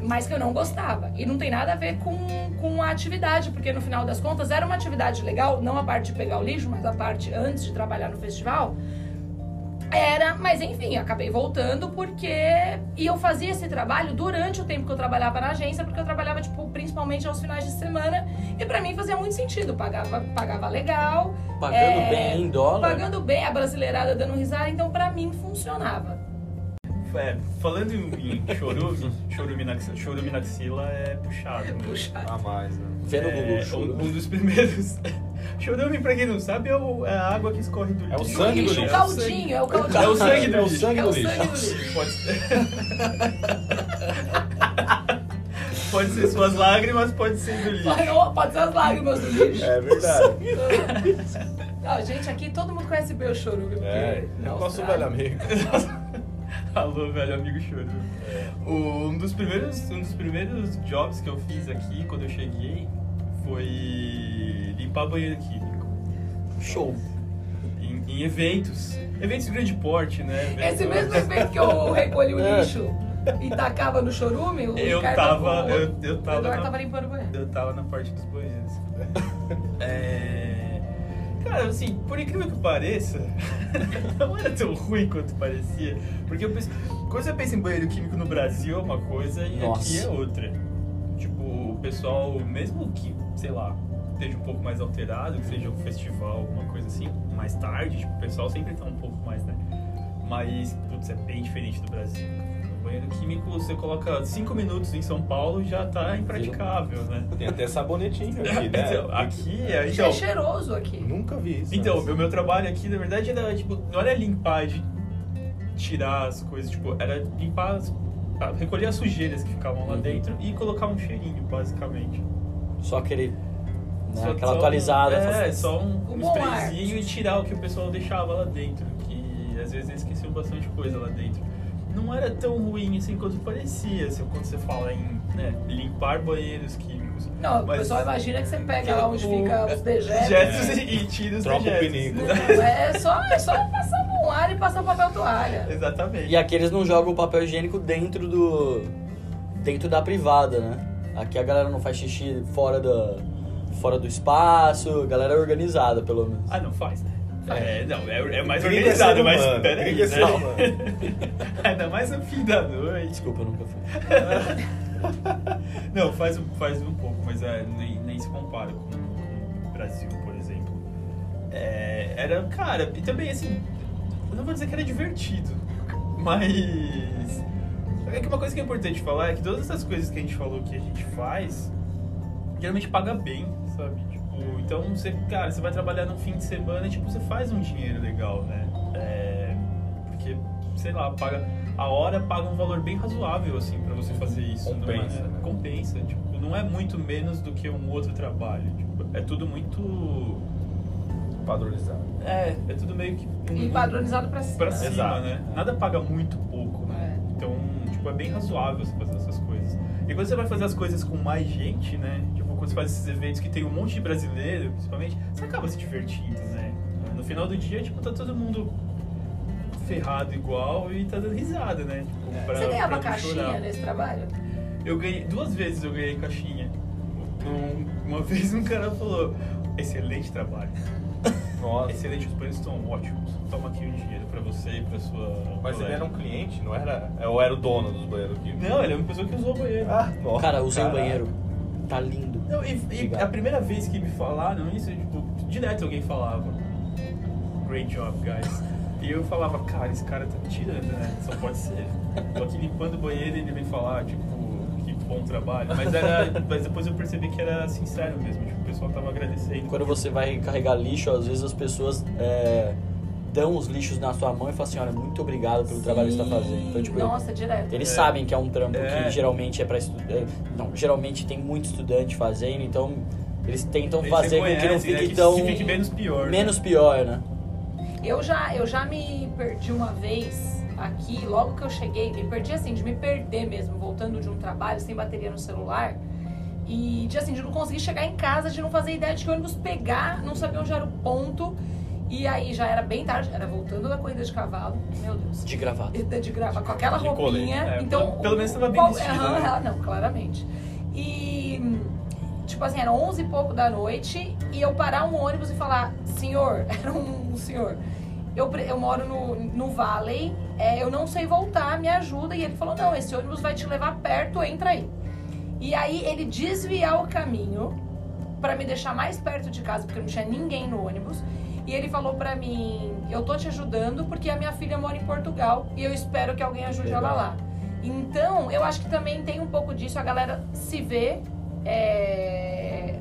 mas que eu não gostava. E não tem nada a ver com, com a atividade, porque no final das contas era uma atividade legal, não a parte de pegar o lixo, mas a parte antes de trabalhar no festival. Era, mas enfim, acabei voltando porque. E eu fazia esse trabalho durante o tempo que eu trabalhava na agência, porque eu trabalhava, tipo, principalmente aos finais de semana. E pra mim fazia muito sentido. Pagava, pagava legal, Pagando É, bem em dólar. pagando bem, a brasileirada dando risada, então pra mim funcionava. É, falando em chorume, chorume na, axila- chorume na axila é puxado. mesmo. Puxa. A mais, né? Google, É, choro. um, um dos primeiros. Chorume, pra quem não sabe, é, o- é a água que escorre do É o lixo. sangue do lixo, o lixo. caldinho, é o caldinho. É o sangue do É o lixo. sangue É do o lixo. sangue do lixo. Pode ser. pode ser suas lágrimas, pode ser do lixo. Pode- Pode ser as lágrimas do lixo. É verdade. Não, gente, aqui todo mundo conhece bem o chorume. porque É, eu posso velho amigo. Alô, velho amigo choro. O- Um dos primeiros, um dos primeiros jobs que eu fiz aqui quando eu cheguei foi limpar banheiro químico. Show. Em, em eventos. Eventos de grande porte, né? Esse mesmo efeito que eu recolhi o É. lixo e tacava no chorume, o Eu Ricardo tava. o- Eu, eu o tava. Eduardo na- tava limpando o banheiro. Eu tava na parte dos banheiros. É... Cara, assim, por incrível que pareça, não era tão ruim quanto parecia. Porque eu penso, quando você pensa em banheiro químico no Brasil é uma coisa e Nossa. aqui é outra. Tipo, o pessoal, mesmo que, sei lá, esteja um pouco mais alterado, que seja um festival, alguma coisa assim, mais tarde, tipo, o pessoal sempre tá um pouco mais, né? Mas, putz, é bem diferente do Brasil. No banheiro químico, você coloca 5 minutos em São Paulo já tá impraticável, né? Tem até sabonetinho aqui, né? Então, aqui, é, É então, cheiroso aqui. Nunca vi isso. então, o meu trabalho aqui, na verdade, era, tipo, não era limpar de tirar as coisas, tipo, era limpar, as, ah, recolher as sujeiras que ficavam lá Uhum. dentro e colocar um cheirinho, basicamente. Só aquele. Né, Só- aquela só- atualizada. É, faz- só um, O um sprayzinho e tirar o que o pessoal deixava lá dentro, que às vezes eles esqueciam bastante coisa lá dentro. Não era tão ruim assim quanto parecia, assim, quando você fala em né, limpar banheiros químicos. Não, o Mas- pessoal imagina que você pega lá onde O- fica os dejetos. Dejetos e tira os Troca o dejetos. Não, é só, é só passar ar e passar papel toalha. Exatamente. E aqui eles não jogam o papel higiênico dentro do. dentro da privada, né? Aqui a galera não faz xixi fora da. fora do espaço, a galera é organizada, pelo menos. Ah, não faz, né? É, não, é, é mais Gringo é organizado, ser mas peraí, é né? humano. Ainda mais no fim da noite. Desculpa, eu nunca fui. Não, faz, um- faz um pouco, mas é, nem, nem se compara com, com o Brasil, por exemplo. É, era, cara, e também assim, eu não vou dizer que era divertido, mas. É que uma coisa que é importante falar é que todas essas coisas que a gente falou que a gente faz, geralmente paga bem, sabe? Tipo, então você, cara, você vai trabalhar no fim de semana e tipo, você faz um dinheiro legal, né? É, porque, sei lá, paga. a hora paga um valor bem razoável, assim, pra você fazer isso. Compensa, Não é, né? Compensa, tipo, não é muito menos do que um outro trabalho. Tipo, é tudo muito... Padronizado. É, é tudo meio que... E padronizado pra cima. pra cima, Exato. né? Nada paga muito pouco? É. tipo, é bem razoável você fazer essas coisas. E quando você vai fazer as coisas com mais gente, né? Tipo, quando você faz esses eventos que tem um monte de brasileiro, principalmente, você acaba se divertindo, né? No final do dia, tipo, tá todo mundo ferrado igual e tá dando risada, né? Tipo, pra- Você ganhava caixinha chorar. nesse trabalho? Eu ganhei, duas vezes eu ganhei caixinha. Um- uma vez um cara falou, excelente trabalho. Nossa. Excelente, os banheiros estão ótimos. Toma aqui o dinheiro pra você e pra sua. Mas ele colega." era um cliente, não era? Ou era o dono dos banheiros aqui? Não, ele é uma pessoa que usou o banheiro. Ah, nossa. Cara, usei o Caralho. banheiro. Tá lindo. Não, e, e Obrigado. a primeira vez que me falaram isso, tipo, direto alguém falava. Great job, guys. E eu falava, cara, esse cara tá me tirando, né? Só pode ser. Tô aqui limpando o banheiro e ele vem falar, tipo, que bom trabalho. Mas, era, mas depois eu percebi que era sincero mesmo, tipo, o pessoal tava agradecendo. Quando você vai carregar lixo, às vezes as pessoas é, dão os lixos na sua mão e falam assim, olha, muito obrigado pelo trabalho que você tá fazendo. Então, tipo, Nossa, direto. eles É. sabem que é um trampo É. que geralmente é pra estudar. Não, geralmente tem muito estudante fazendo, então eles tentam Eles fazer com que não né, fique que- tão. que fique menos pior, né? Menos pior, né? Eu já, eu já me perdi uma vez aqui, logo que eu cheguei, me perdi assim, de me perder mesmo, voltando de um trabalho sem bateria no celular. E de assim, de não conseguir chegar em casa, de não fazer ideia de que ônibus pegar, não sabia onde era o ponto. E aí já era bem tarde, era voltando da corrida de cavalo, meu Deus. De gravata. De, de gravar com aquela De roupinha. colete, é, então, pelo- pelo menos tava bem vestida, né? ah, não, claramente. E tipo assim, era 11 e pouco da noite e eu parar um ônibus e falar, senhor, era um, senhor, eu, eu moro no, no Valley, é, eu não sei voltar, me ajuda. E ele falou, não, esse ônibus vai te levar perto, entra aí. E aí ele desviar o caminho pra me deixar mais perto de casa, porque não tinha ninguém no ônibus. E ele falou pra mim, eu tô te ajudando porque a minha filha mora em Portugal e eu espero que alguém ajude ela lá. Então, eu acho que também tem um pouco disso, a galera se vê. é,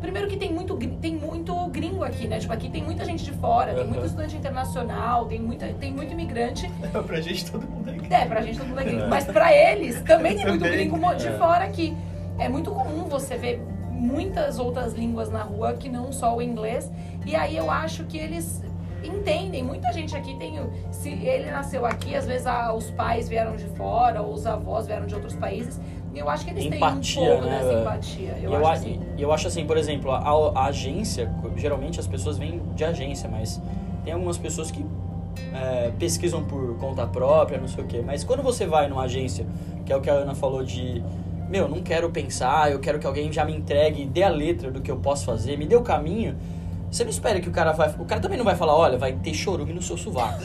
Primeiro que tem muito, tem muito gringo aqui, né? Tipo, aqui tem muita gente de fora, tem Aham. muito estudante internacional, tem, muita, tem muito imigrante. pra gente todo mundo é É, pra gente todo mundo é gringo. Mas pra eles também tem muito gringo de é. fora aqui. É muito comum você ver muitas outras línguas na rua que não só o inglês. E aí eu acho que eles entendem. Muita gente aqui tem. Se ele nasceu aqui, às vezes ah, os pais vieram de fora, ou os avós vieram de outros países. E eu acho que eles Empatia, têm um pouco né, dessa empatia. Eu E acho a- assim. eu acho assim, por exemplo, a, a agência, geralmente as pessoas vêm de agência, mas tem algumas pessoas que é, pesquisam por conta própria, não sei o quê. Mas quando você vai numa agência, que é o que a Ana falou de, meu, não quero pensar, eu quero que alguém já me entregue, dê a letra do que eu posso fazer, me dê o caminho. Você não espera que o cara vai. O cara também não vai falar, olha, vai ter chorume no seu sovaco.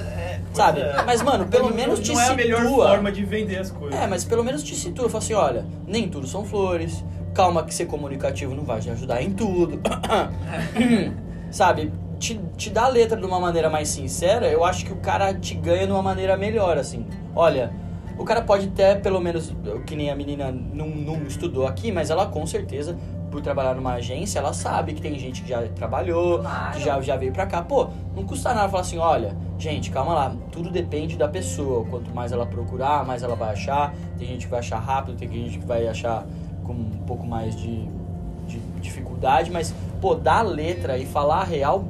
Sabe? é. Mas, mano, pelo Não- menos te Não é a situa. melhor forma de vender as coisas. É, mas pelo menos te situa. Fala assim, olha, nem tudo são flores. Calma que ser comunicativo não vai te ajudar em tudo. Sabe? Te, te dá a letra de uma maneira mais sincera, eu acho que o cara te ganha de uma maneira melhor, assim. Olha, o cara pode até, pelo menos, que nem a menina não, não estudou aqui, mas ela com certeza, por trabalhar numa agência, ela sabe que tem gente que já trabalhou, Claro. que já, já veio pra cá. Pô, não custa nada falar assim, olha, gente, calma lá, tudo depende da pessoa. Quanto mais ela procurar, mais ela vai achar. Tem gente que vai achar rápido, tem gente que vai achar com um pouco mais de, de dificuldade, mas, pô, dar a letra e falar a real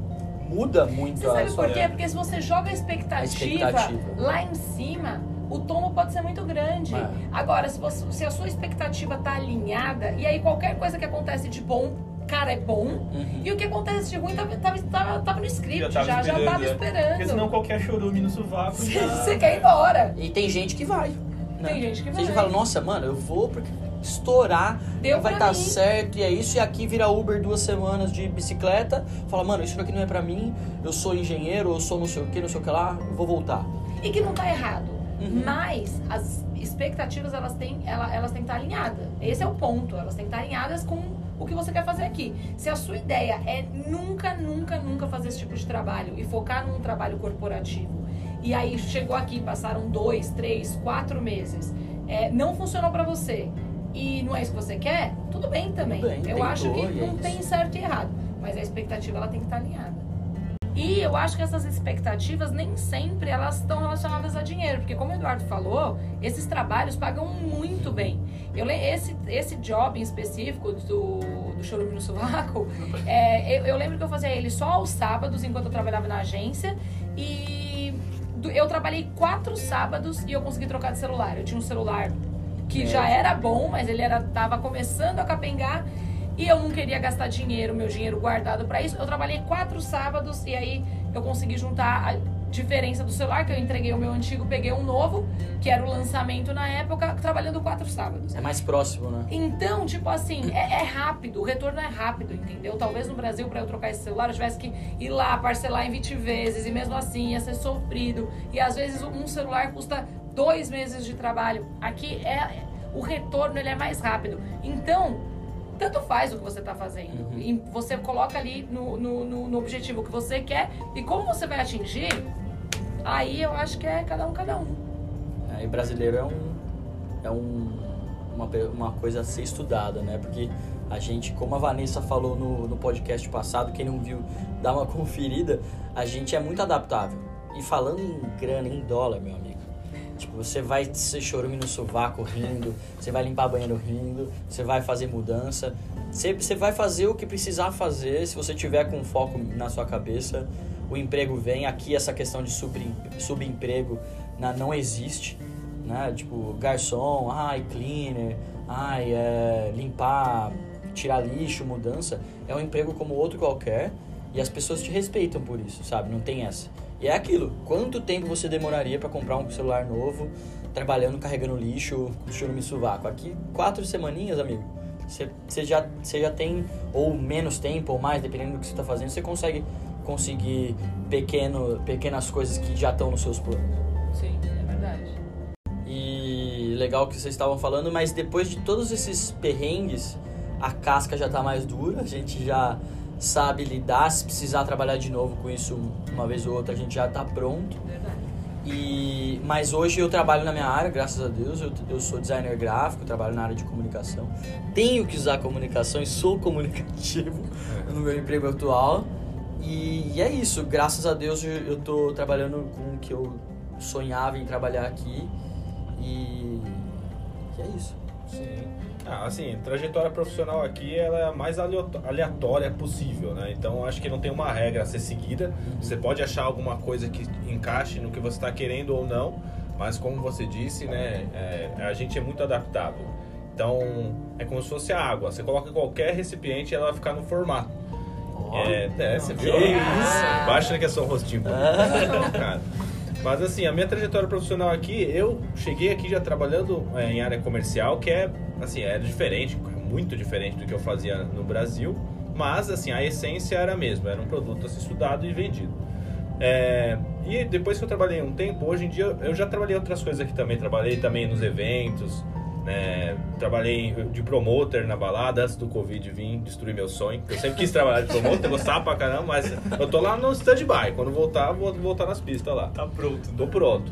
muda muito Você a sabe sua... por quê? Porque se você joga a expectativa, A expectativa. lá em cima, o tombo pode ser muito grande. É. Agora, se, você- se a sua expectativa tá alinhada, e aí qualquer coisa que acontece de bom, cara, é bom. Uhum. E o que acontece de ruim tava, tava, tava, tava no script, já, tava já, esperando, tava né? esperando. Porque senão qualquer chorume no sovaco Você já... você quer ir embora. E tem gente que vai. Né? Tem gente que Você vai. fala, nossa, mano, eu vou porque estourar, Deu vai estar mim. certo, e é isso, e aqui vira Uber duas semanas de bicicleta. Fala, mano, isso aqui não é pra mim, eu sou engenheiro, eu sou não sei o que, não sei o que lá, eu vou voltar. E que não tá errado. Uhum. Mas as expectativas, elas têm, ela- elas têm que estar alinhadas. Esse é o ponto. Elas têm que estar alinhadas com o que você quer fazer aqui. Se a sua ideia é nunca, nunca, nunca fazer esse tipo de trabalho e focar num trabalho corporativo, e aí chegou aqui, passaram dois, três, quatro meses, é, não funcionou pra você e não é isso que você quer, tudo bem também. bem, Eu acho que é não isso. tem certo e errado. Mas a expectativa ela tem que estar alinhada. E eu acho que essas expectativas nem sempre elas estão relacionadas a dinheiro, porque como o Eduardo falou, esses trabalhos pagam muito bem. Eu esse esse job em específico do do chorume no sovaco, é, eu, eu lembro que eu fazia ele só aos sábados enquanto eu trabalhava na agência e do- eu trabalhei quatro sábados e eu consegui trocar de celular. Eu tinha um celular que já era bom, mas ele era tava começando a capengar e eu não queria gastar dinheiro, meu dinheiro guardado pra isso. Eu trabalhei quatro sábados e aí eu consegui juntar a diferença do celular, que eu entreguei o meu antigo, peguei um novo, que era o lançamento na época, trabalhando quatro sábados. É mais próximo, né? Então, tipo assim, é, é rápido, o retorno é rápido, entendeu? Talvez no Brasil, pra eu trocar esse celular, eu tivesse que ir lá, parcelar em 20 vezes, e mesmo assim ia ser sofrido. E às vezes um celular custa dois meses de trabalho. Aqui é o retorno ele é mais rápido. Então, tanto faz o que você tá fazendo. Uhum. E você coloca ali no, no, no- no objetivo que você quer, e como você vai atingir, aí eu acho que é cada um, cada um. É, e brasileiro é um é um, uma, uma coisa a ser estudada, né? Porque a gente, como a Vanessa falou no, no podcast passado, quem não viu, dá uma conferida, a gente é muito adaptável. E falando em grana, em dólar, meu amigo. Tipo, você vai ser chorume no sovaco rindo, você vai limpar banheiro rindo, você vai fazer mudança. Você, você vai fazer o que precisar fazer se você tiver com foco na sua cabeça. O emprego vem. Aqui essa questão de subem- subemprego na- não existe. Né? Tipo, garçom, ai, cleaner, ai, é, limpar, tirar lixo, mudança. É um emprego como outro qualquer e as pessoas te respeitam por isso, sabe? Não tem essa. E é aquilo, quanto tempo você demoraria para comprar um celular novo, trabalhando, carregando lixo, com churume sovaco? Aqui, quatro semaninhas, amigo. Você, já, já tem, ou menos tempo, ou mais, dependendo do que você está fazendo, você consegue conseguir pequeno, pequenas coisas que já estão nos seus planos. Sim, é verdade. E legal que vocês estavam falando, mas depois de todos esses perrengues, a casca já tá mais dura, a gente já sabe lidar, se precisar trabalhar de novo com isso uma vez ou outra, a gente já tá pronto. E mas hoje eu trabalho na minha área, graças a Deus, eu, eu sou designer gráfico, trabalho na área de comunicação. Tenho que usar comunicação e sou comunicativo no meu emprego atual. E, e é isso, graças a Deus eu, tô trabalhando com o que eu sonhava em trabalhar aqui. E, e é isso. Sim. Ah, assim, trajetória profissional aqui ela é a mais aleatória possível, né? Então acho que não tem uma regra a ser seguida. Você pode achar alguma coisa que encaixe no que você está querendo ou não, mas como você disse, né? é, a gente é muito adaptável. Então é como se fosse a água. Você coloca em qualquer recipiente e ela vai ficar no formato. É, é, você viu? Isso? Baixa que é só um rostinho bonito. Mas assim, a minha trajetória profissional aqui, eu cheguei aqui já trabalhando é, em área comercial, que é, assim, é diferente, muito diferente do que eu fazia no Brasil, mas assim, a essência era a mesma, era um produto a ser estudado e vendido. É, e depois que eu trabalhei um tempo, hoje em dia eu já trabalhei outras coisas aqui também, trabalhei também nos eventos, né, trabalhei de promoter na balada antes do Covid vir destruir meu sonho. Eu sempre quis trabalhar de promoter, gostava pra caramba, mas eu tô lá no stand-by. Quando voltar, vou voltar nas pistas lá. Tá pronto. Tô pronto.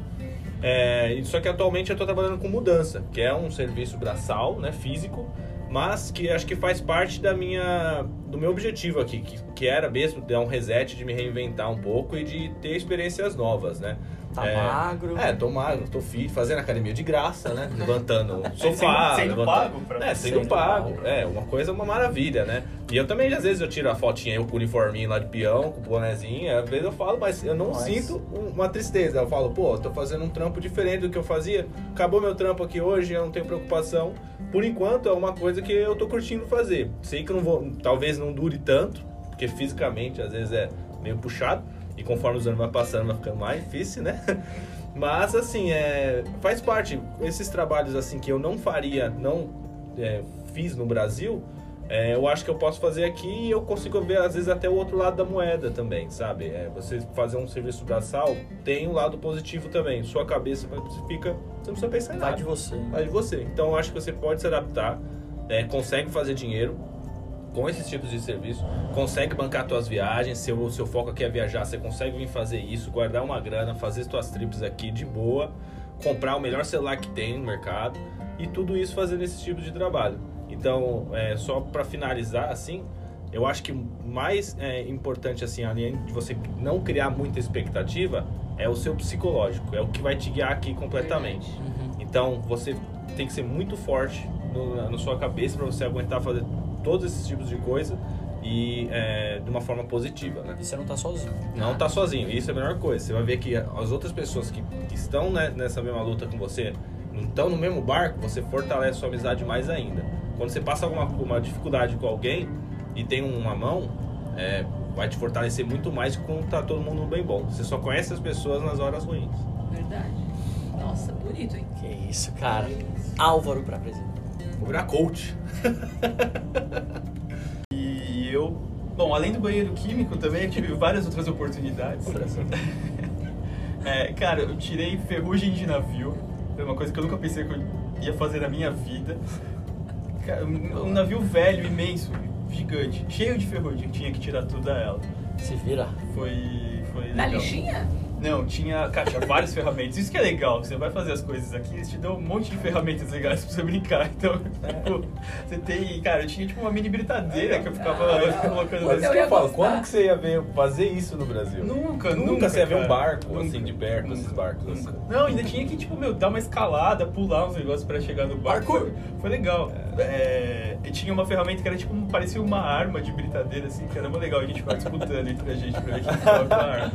É, só que atualmente eu estou trabalhando com mudança, que é um serviço braçal, né, físico, mas que acho que faz parte da minha, do meu objetivo aqui, que, que era mesmo dar um reset, de me reinventar um pouco e de ter experiências novas, né? Tá É, magro. É, tô magro, tô fit, fazendo academia de graça, né? Levantando o sofá. sendo- levantando- pago pra- É, sendo, Sendo pago. pago. É, uma coisa, uma maravilha, né? E eu também, às vezes, eu tiro a fotinha eu com o uniforminho lá de peão, com o bonezinho, às vezes eu falo, mas eu não Nossa. sinto um- uma tristeza. Eu falo, pô, tô fazendo um trampo diferente do que eu fazia, acabou meu trampo aqui hoje, eu não tenho preocupação. Por enquanto, é uma coisa que eu tô curtindo fazer. Sei que não vou, talvez não dure tanto, porque fisicamente, às vezes, é meio puxado, e conforme os anos vai passando, vai ficando mais difícil, né? Mas assim, é, faz parte. Esses trabalhos assim que eu não faria, não é, fiz no Brasil, é, eu acho que eu posso fazer aqui e eu consigo ver às vezes até o outro lado da moeda também, sabe? É, você fazer um serviço braçal tem um lado positivo também. Sua cabeça fica, você não precisa pensar em Vai nada. de você. Vai de você. Então eu acho que você pode se adaptar, é, consegue fazer dinheiro com esses tipos de serviço, consegue bancar suas viagens, se o seu foco aqui é viajar, você consegue vir fazer isso, guardar uma grana, fazer suas trips aqui de boa, comprar o melhor celular que tem no mercado e tudo isso fazendo esse tipo de trabalho. Então, é, só para finalizar assim, eu acho que mais é, importante, assim, além de você não criar muita expectativa, é o seu psicológico. É o que vai te guiar aqui completamente. Uhum. Então, você tem que ser muito forte no, na, na sua cabeça para você aguentar fazer todos esses tipos de coisa e é, de uma forma positiva, né? E você não tá sozinho. Não tá sozinho, isso é a melhor coisa. Você vai ver que as outras pessoas que, que estão né, nessa mesma luta com você, não estão no mesmo barco, você fortalece sua amizade mais ainda. Quando você passa alguma uma dificuldade com alguém e tem uma mão, é, vai te fortalecer muito mais que quando tá todo mundo bem bom. Você só conhece as pessoas nas horas ruins. Verdade. Nossa, bonito, hein? Que isso, cara. Álvaro pra presidente. Vou virar coach. E eu, bom, além do banheiro químico também, eu tive várias outras oportunidades. É, cara, eu tirei ferrugem de navio. É uma coisa que eu nunca pensei que eu ia fazer na minha vida. Cara, um navio velho, imenso, gigante, cheio de ferrugem, tinha que tirar tudo a ela. Se vira. Foi. foi Na legal. lixinha? Não, tinha, cara, tinha várias ferramentas. Isso que é legal, você vai fazer as coisas aqui, eles te dão um monte de ferramentas legais pra você brincar. Então, tipo, você tem, cara, eu tinha tipo uma mini britadeira que eu ficava Ah, colocando Mas eu isso que ia eu falo, quando que você ia ver, fazer isso no Brasil? Nunca, Nunca, nunca. você ia ver um barco, Nunca, assim, de perto, esses nunca, barcos. nunca. assim. Não, ainda tinha que, tipo, meu, dar uma escalada, pular uns negócios pra chegar no barco. Parkour. Foi, foi legal. É, e tinha uma ferramenta que era tipo, parecia uma arma de britadeira, assim, que era muito legal. A gente ficava disputando entre a gente pra ver quem com a arma.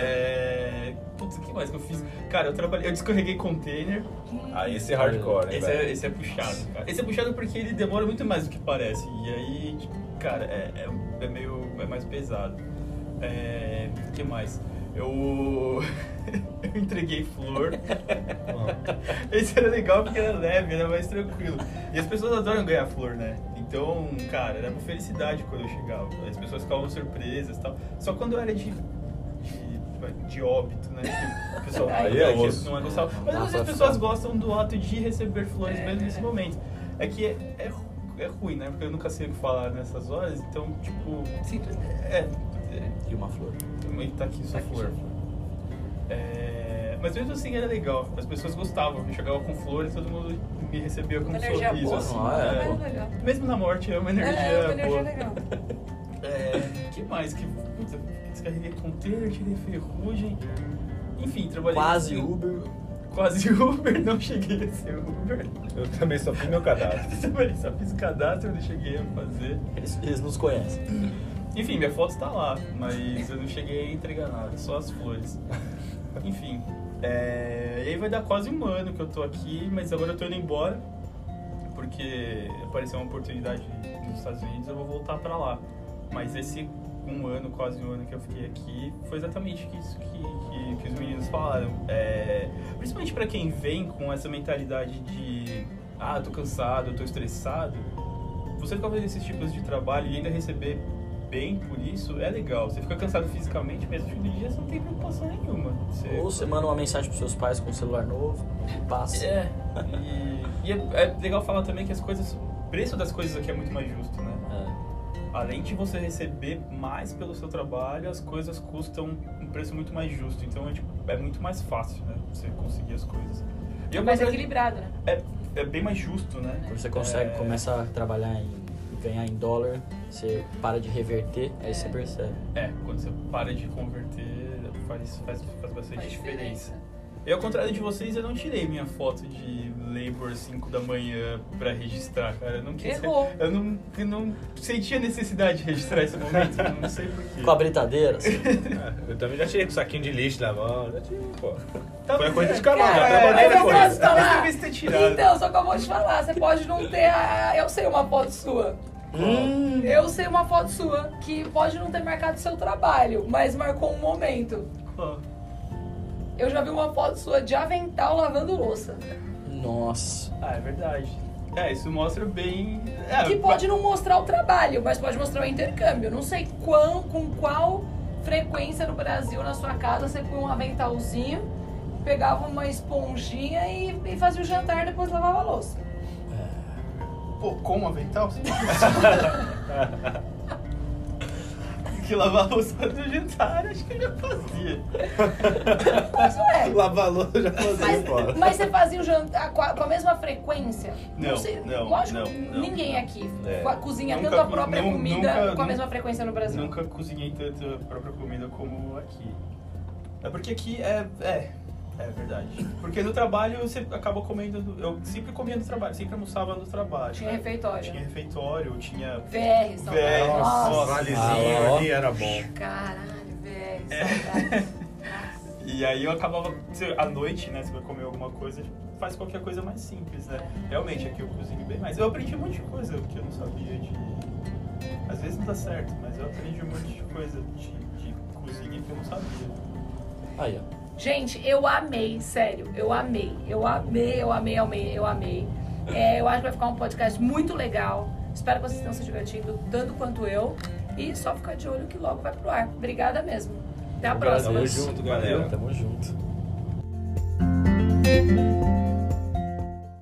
É... Putz, o que mais que eu fiz? Cara, eu trabalhei, eu descarreguei container. Ah, esse é hardcore, hein, Esse é, esse é puxado, cara. Esse é puxado porque ele demora muito mais do que parece. E aí, tipo, cara, é, é, é meio. é mais pesado. É. O que mais? Eu. eu entreguei flor. Esse era legal porque era leve, era mais tranquilo. E as pessoas adoram ganhar flor, né? Então, cara, era uma felicidade quando eu chegava. As pessoas ficavam surpresas e tal. Só quando eu era de. De, de óbito, né? Que O pessoal Aí não, é que osso. não é gostava. Mas às vezes as pessoas gostam do ato de receber flores mesmo nesse momento. É que é, é, é ruim, né? Porque eu nunca sei o que falar nessas horas, então, tipo. Simplesmente. É. é E uma flor. também tá aqui sua Tá flor. É, mas mesmo assim era legal, as pessoas gostavam. Eu chegava com flores, todo mundo me recebia com um Energia sorriso. boa. assim, Ah, é, é. legal. Mesmo na morte é uma energia É, uma energia boa. legal. É, que mais? Que, puta, descarreguei container, tirei ferrugem. Enfim, trabalhei. Quase assim, Uber. Quase Uber, não cheguei a ser Uber. Eu também só fiz meu cadastro. Também só fiz o cadastro, não cheguei a fazer. Eles, eles nos conhecem. Enfim, minha foto está lá, mas eu não cheguei a entregar nada, só as flores. Enfim, é, e aí vai dar quase um ano que eu tô aqui, mas agora eu tô indo embora, porque apareceu uma oportunidade nos Estados Unidos, eu vou voltar pra lá. Mas esse um ano, quase um ano que eu fiquei aqui, foi exatamente isso que, que, que os meninos falaram. É, principalmente pra quem vem com essa mentalidade de, ah, tô cansado, tô estressado, você ficar fazendo esses tipos de trabalho e ainda receber bem por isso é legal. Você fica cansado fisicamente, mas no fim do dia você não tem preocupação nenhuma. Você... Ou você manda uma mensagem pros seus pais com um celular novo passa. É. E, e é, é legal falar também que as coisas. O preço das coisas aqui é muito mais justo, né? É. Além de você receber mais pelo seu trabalho, as coisas custam um preço muito mais justo. Então é, tipo, é muito mais fácil, né? Você conseguir as coisas. E eu Mais equilibrado, né? é, é bem mais justo, né? Quando você consegue, É, começa a trabalhar em ganhar em dólar, você para de reverter, aí você percebe. É, quando você para de converter, faz, faz, faz bastante Faz diferença. diferença. Eu, ao contrário de vocês, eu não tirei minha foto de Labor 5 da manhã pra registrar, cara. Eu não quis. Errou. Eu não, eu não sentia necessidade de registrar esse momento, eu não sei porquê. Com a britadeira, assim. Ah, Eu também já tirei com saquinho de lixo na mão. Já tirei, pô. Tá Foi a coisa é. de canal, já é, trabalhei depois. posso falar. Mas talvez ter tirado. Então, só que eu vou te falar, você pode não ter a... Eu sei uma foto sua. Hum. Eu sei uma foto sua que pode não ter marcado seu trabalho, mas marcou um momento. Ó, Eu já vi uma foto sua de avental lavando louça. Nossa. Ah, é verdade. É, isso mostra bem. É, Que pode não mostrar o trabalho, mas pode mostrar o intercâmbio. Não sei quão, com qual frequência no Brasil, na sua casa, você põe um aventalzinho, pegava uma esponjinha e, e fazia o jantar depois lavava a louça. Pô, com um avental? que lavar louça do jantar, acho que eu já fazia. Isso é. Lavar a louça já fazia, Mas, pô. mas você fazia o jantar com a, com a mesma frequência? Não, sei, não, Lógico, não, não, ninguém não. aqui É. cozinha Nunca tanto a própria nu- comida nunca- com a mesma frequência no Brasil. Nunca cozinhei tanto a própria comida como aqui. É porque aqui é. É, é verdade. Porque no trabalho você acaba comendo. do- Eu sempre comia no trabalho, sempre almoçava no trabalho. Tinha né? refeitório. Tinha refeitório, tinha. VR, saudade. VR, Nossa. Valezinho Ah, ali era bom. caralho, VR, É. E aí eu acabava. À noite, né? Você vai comer alguma coisa, faz qualquer coisa mais simples, né? Realmente aqui eu cozinho bem mais. Eu aprendi um monte de coisa que eu não sabia de. Às vezes não dá certo, mas eu aprendi um monte de coisa de, de cozinha que eu não sabia. Aí, ó. Gente, eu amei, sério, eu amei, eu amei, eu amei, eu amei, eu amei. É, eu acho que vai ficar um podcast muito legal. Espero que vocês tenham se divertindo tanto quanto eu. E só ficar de olho que logo vai pro ar. Obrigada mesmo. Até a próxima. Tamo junto, galera. Tamo junto.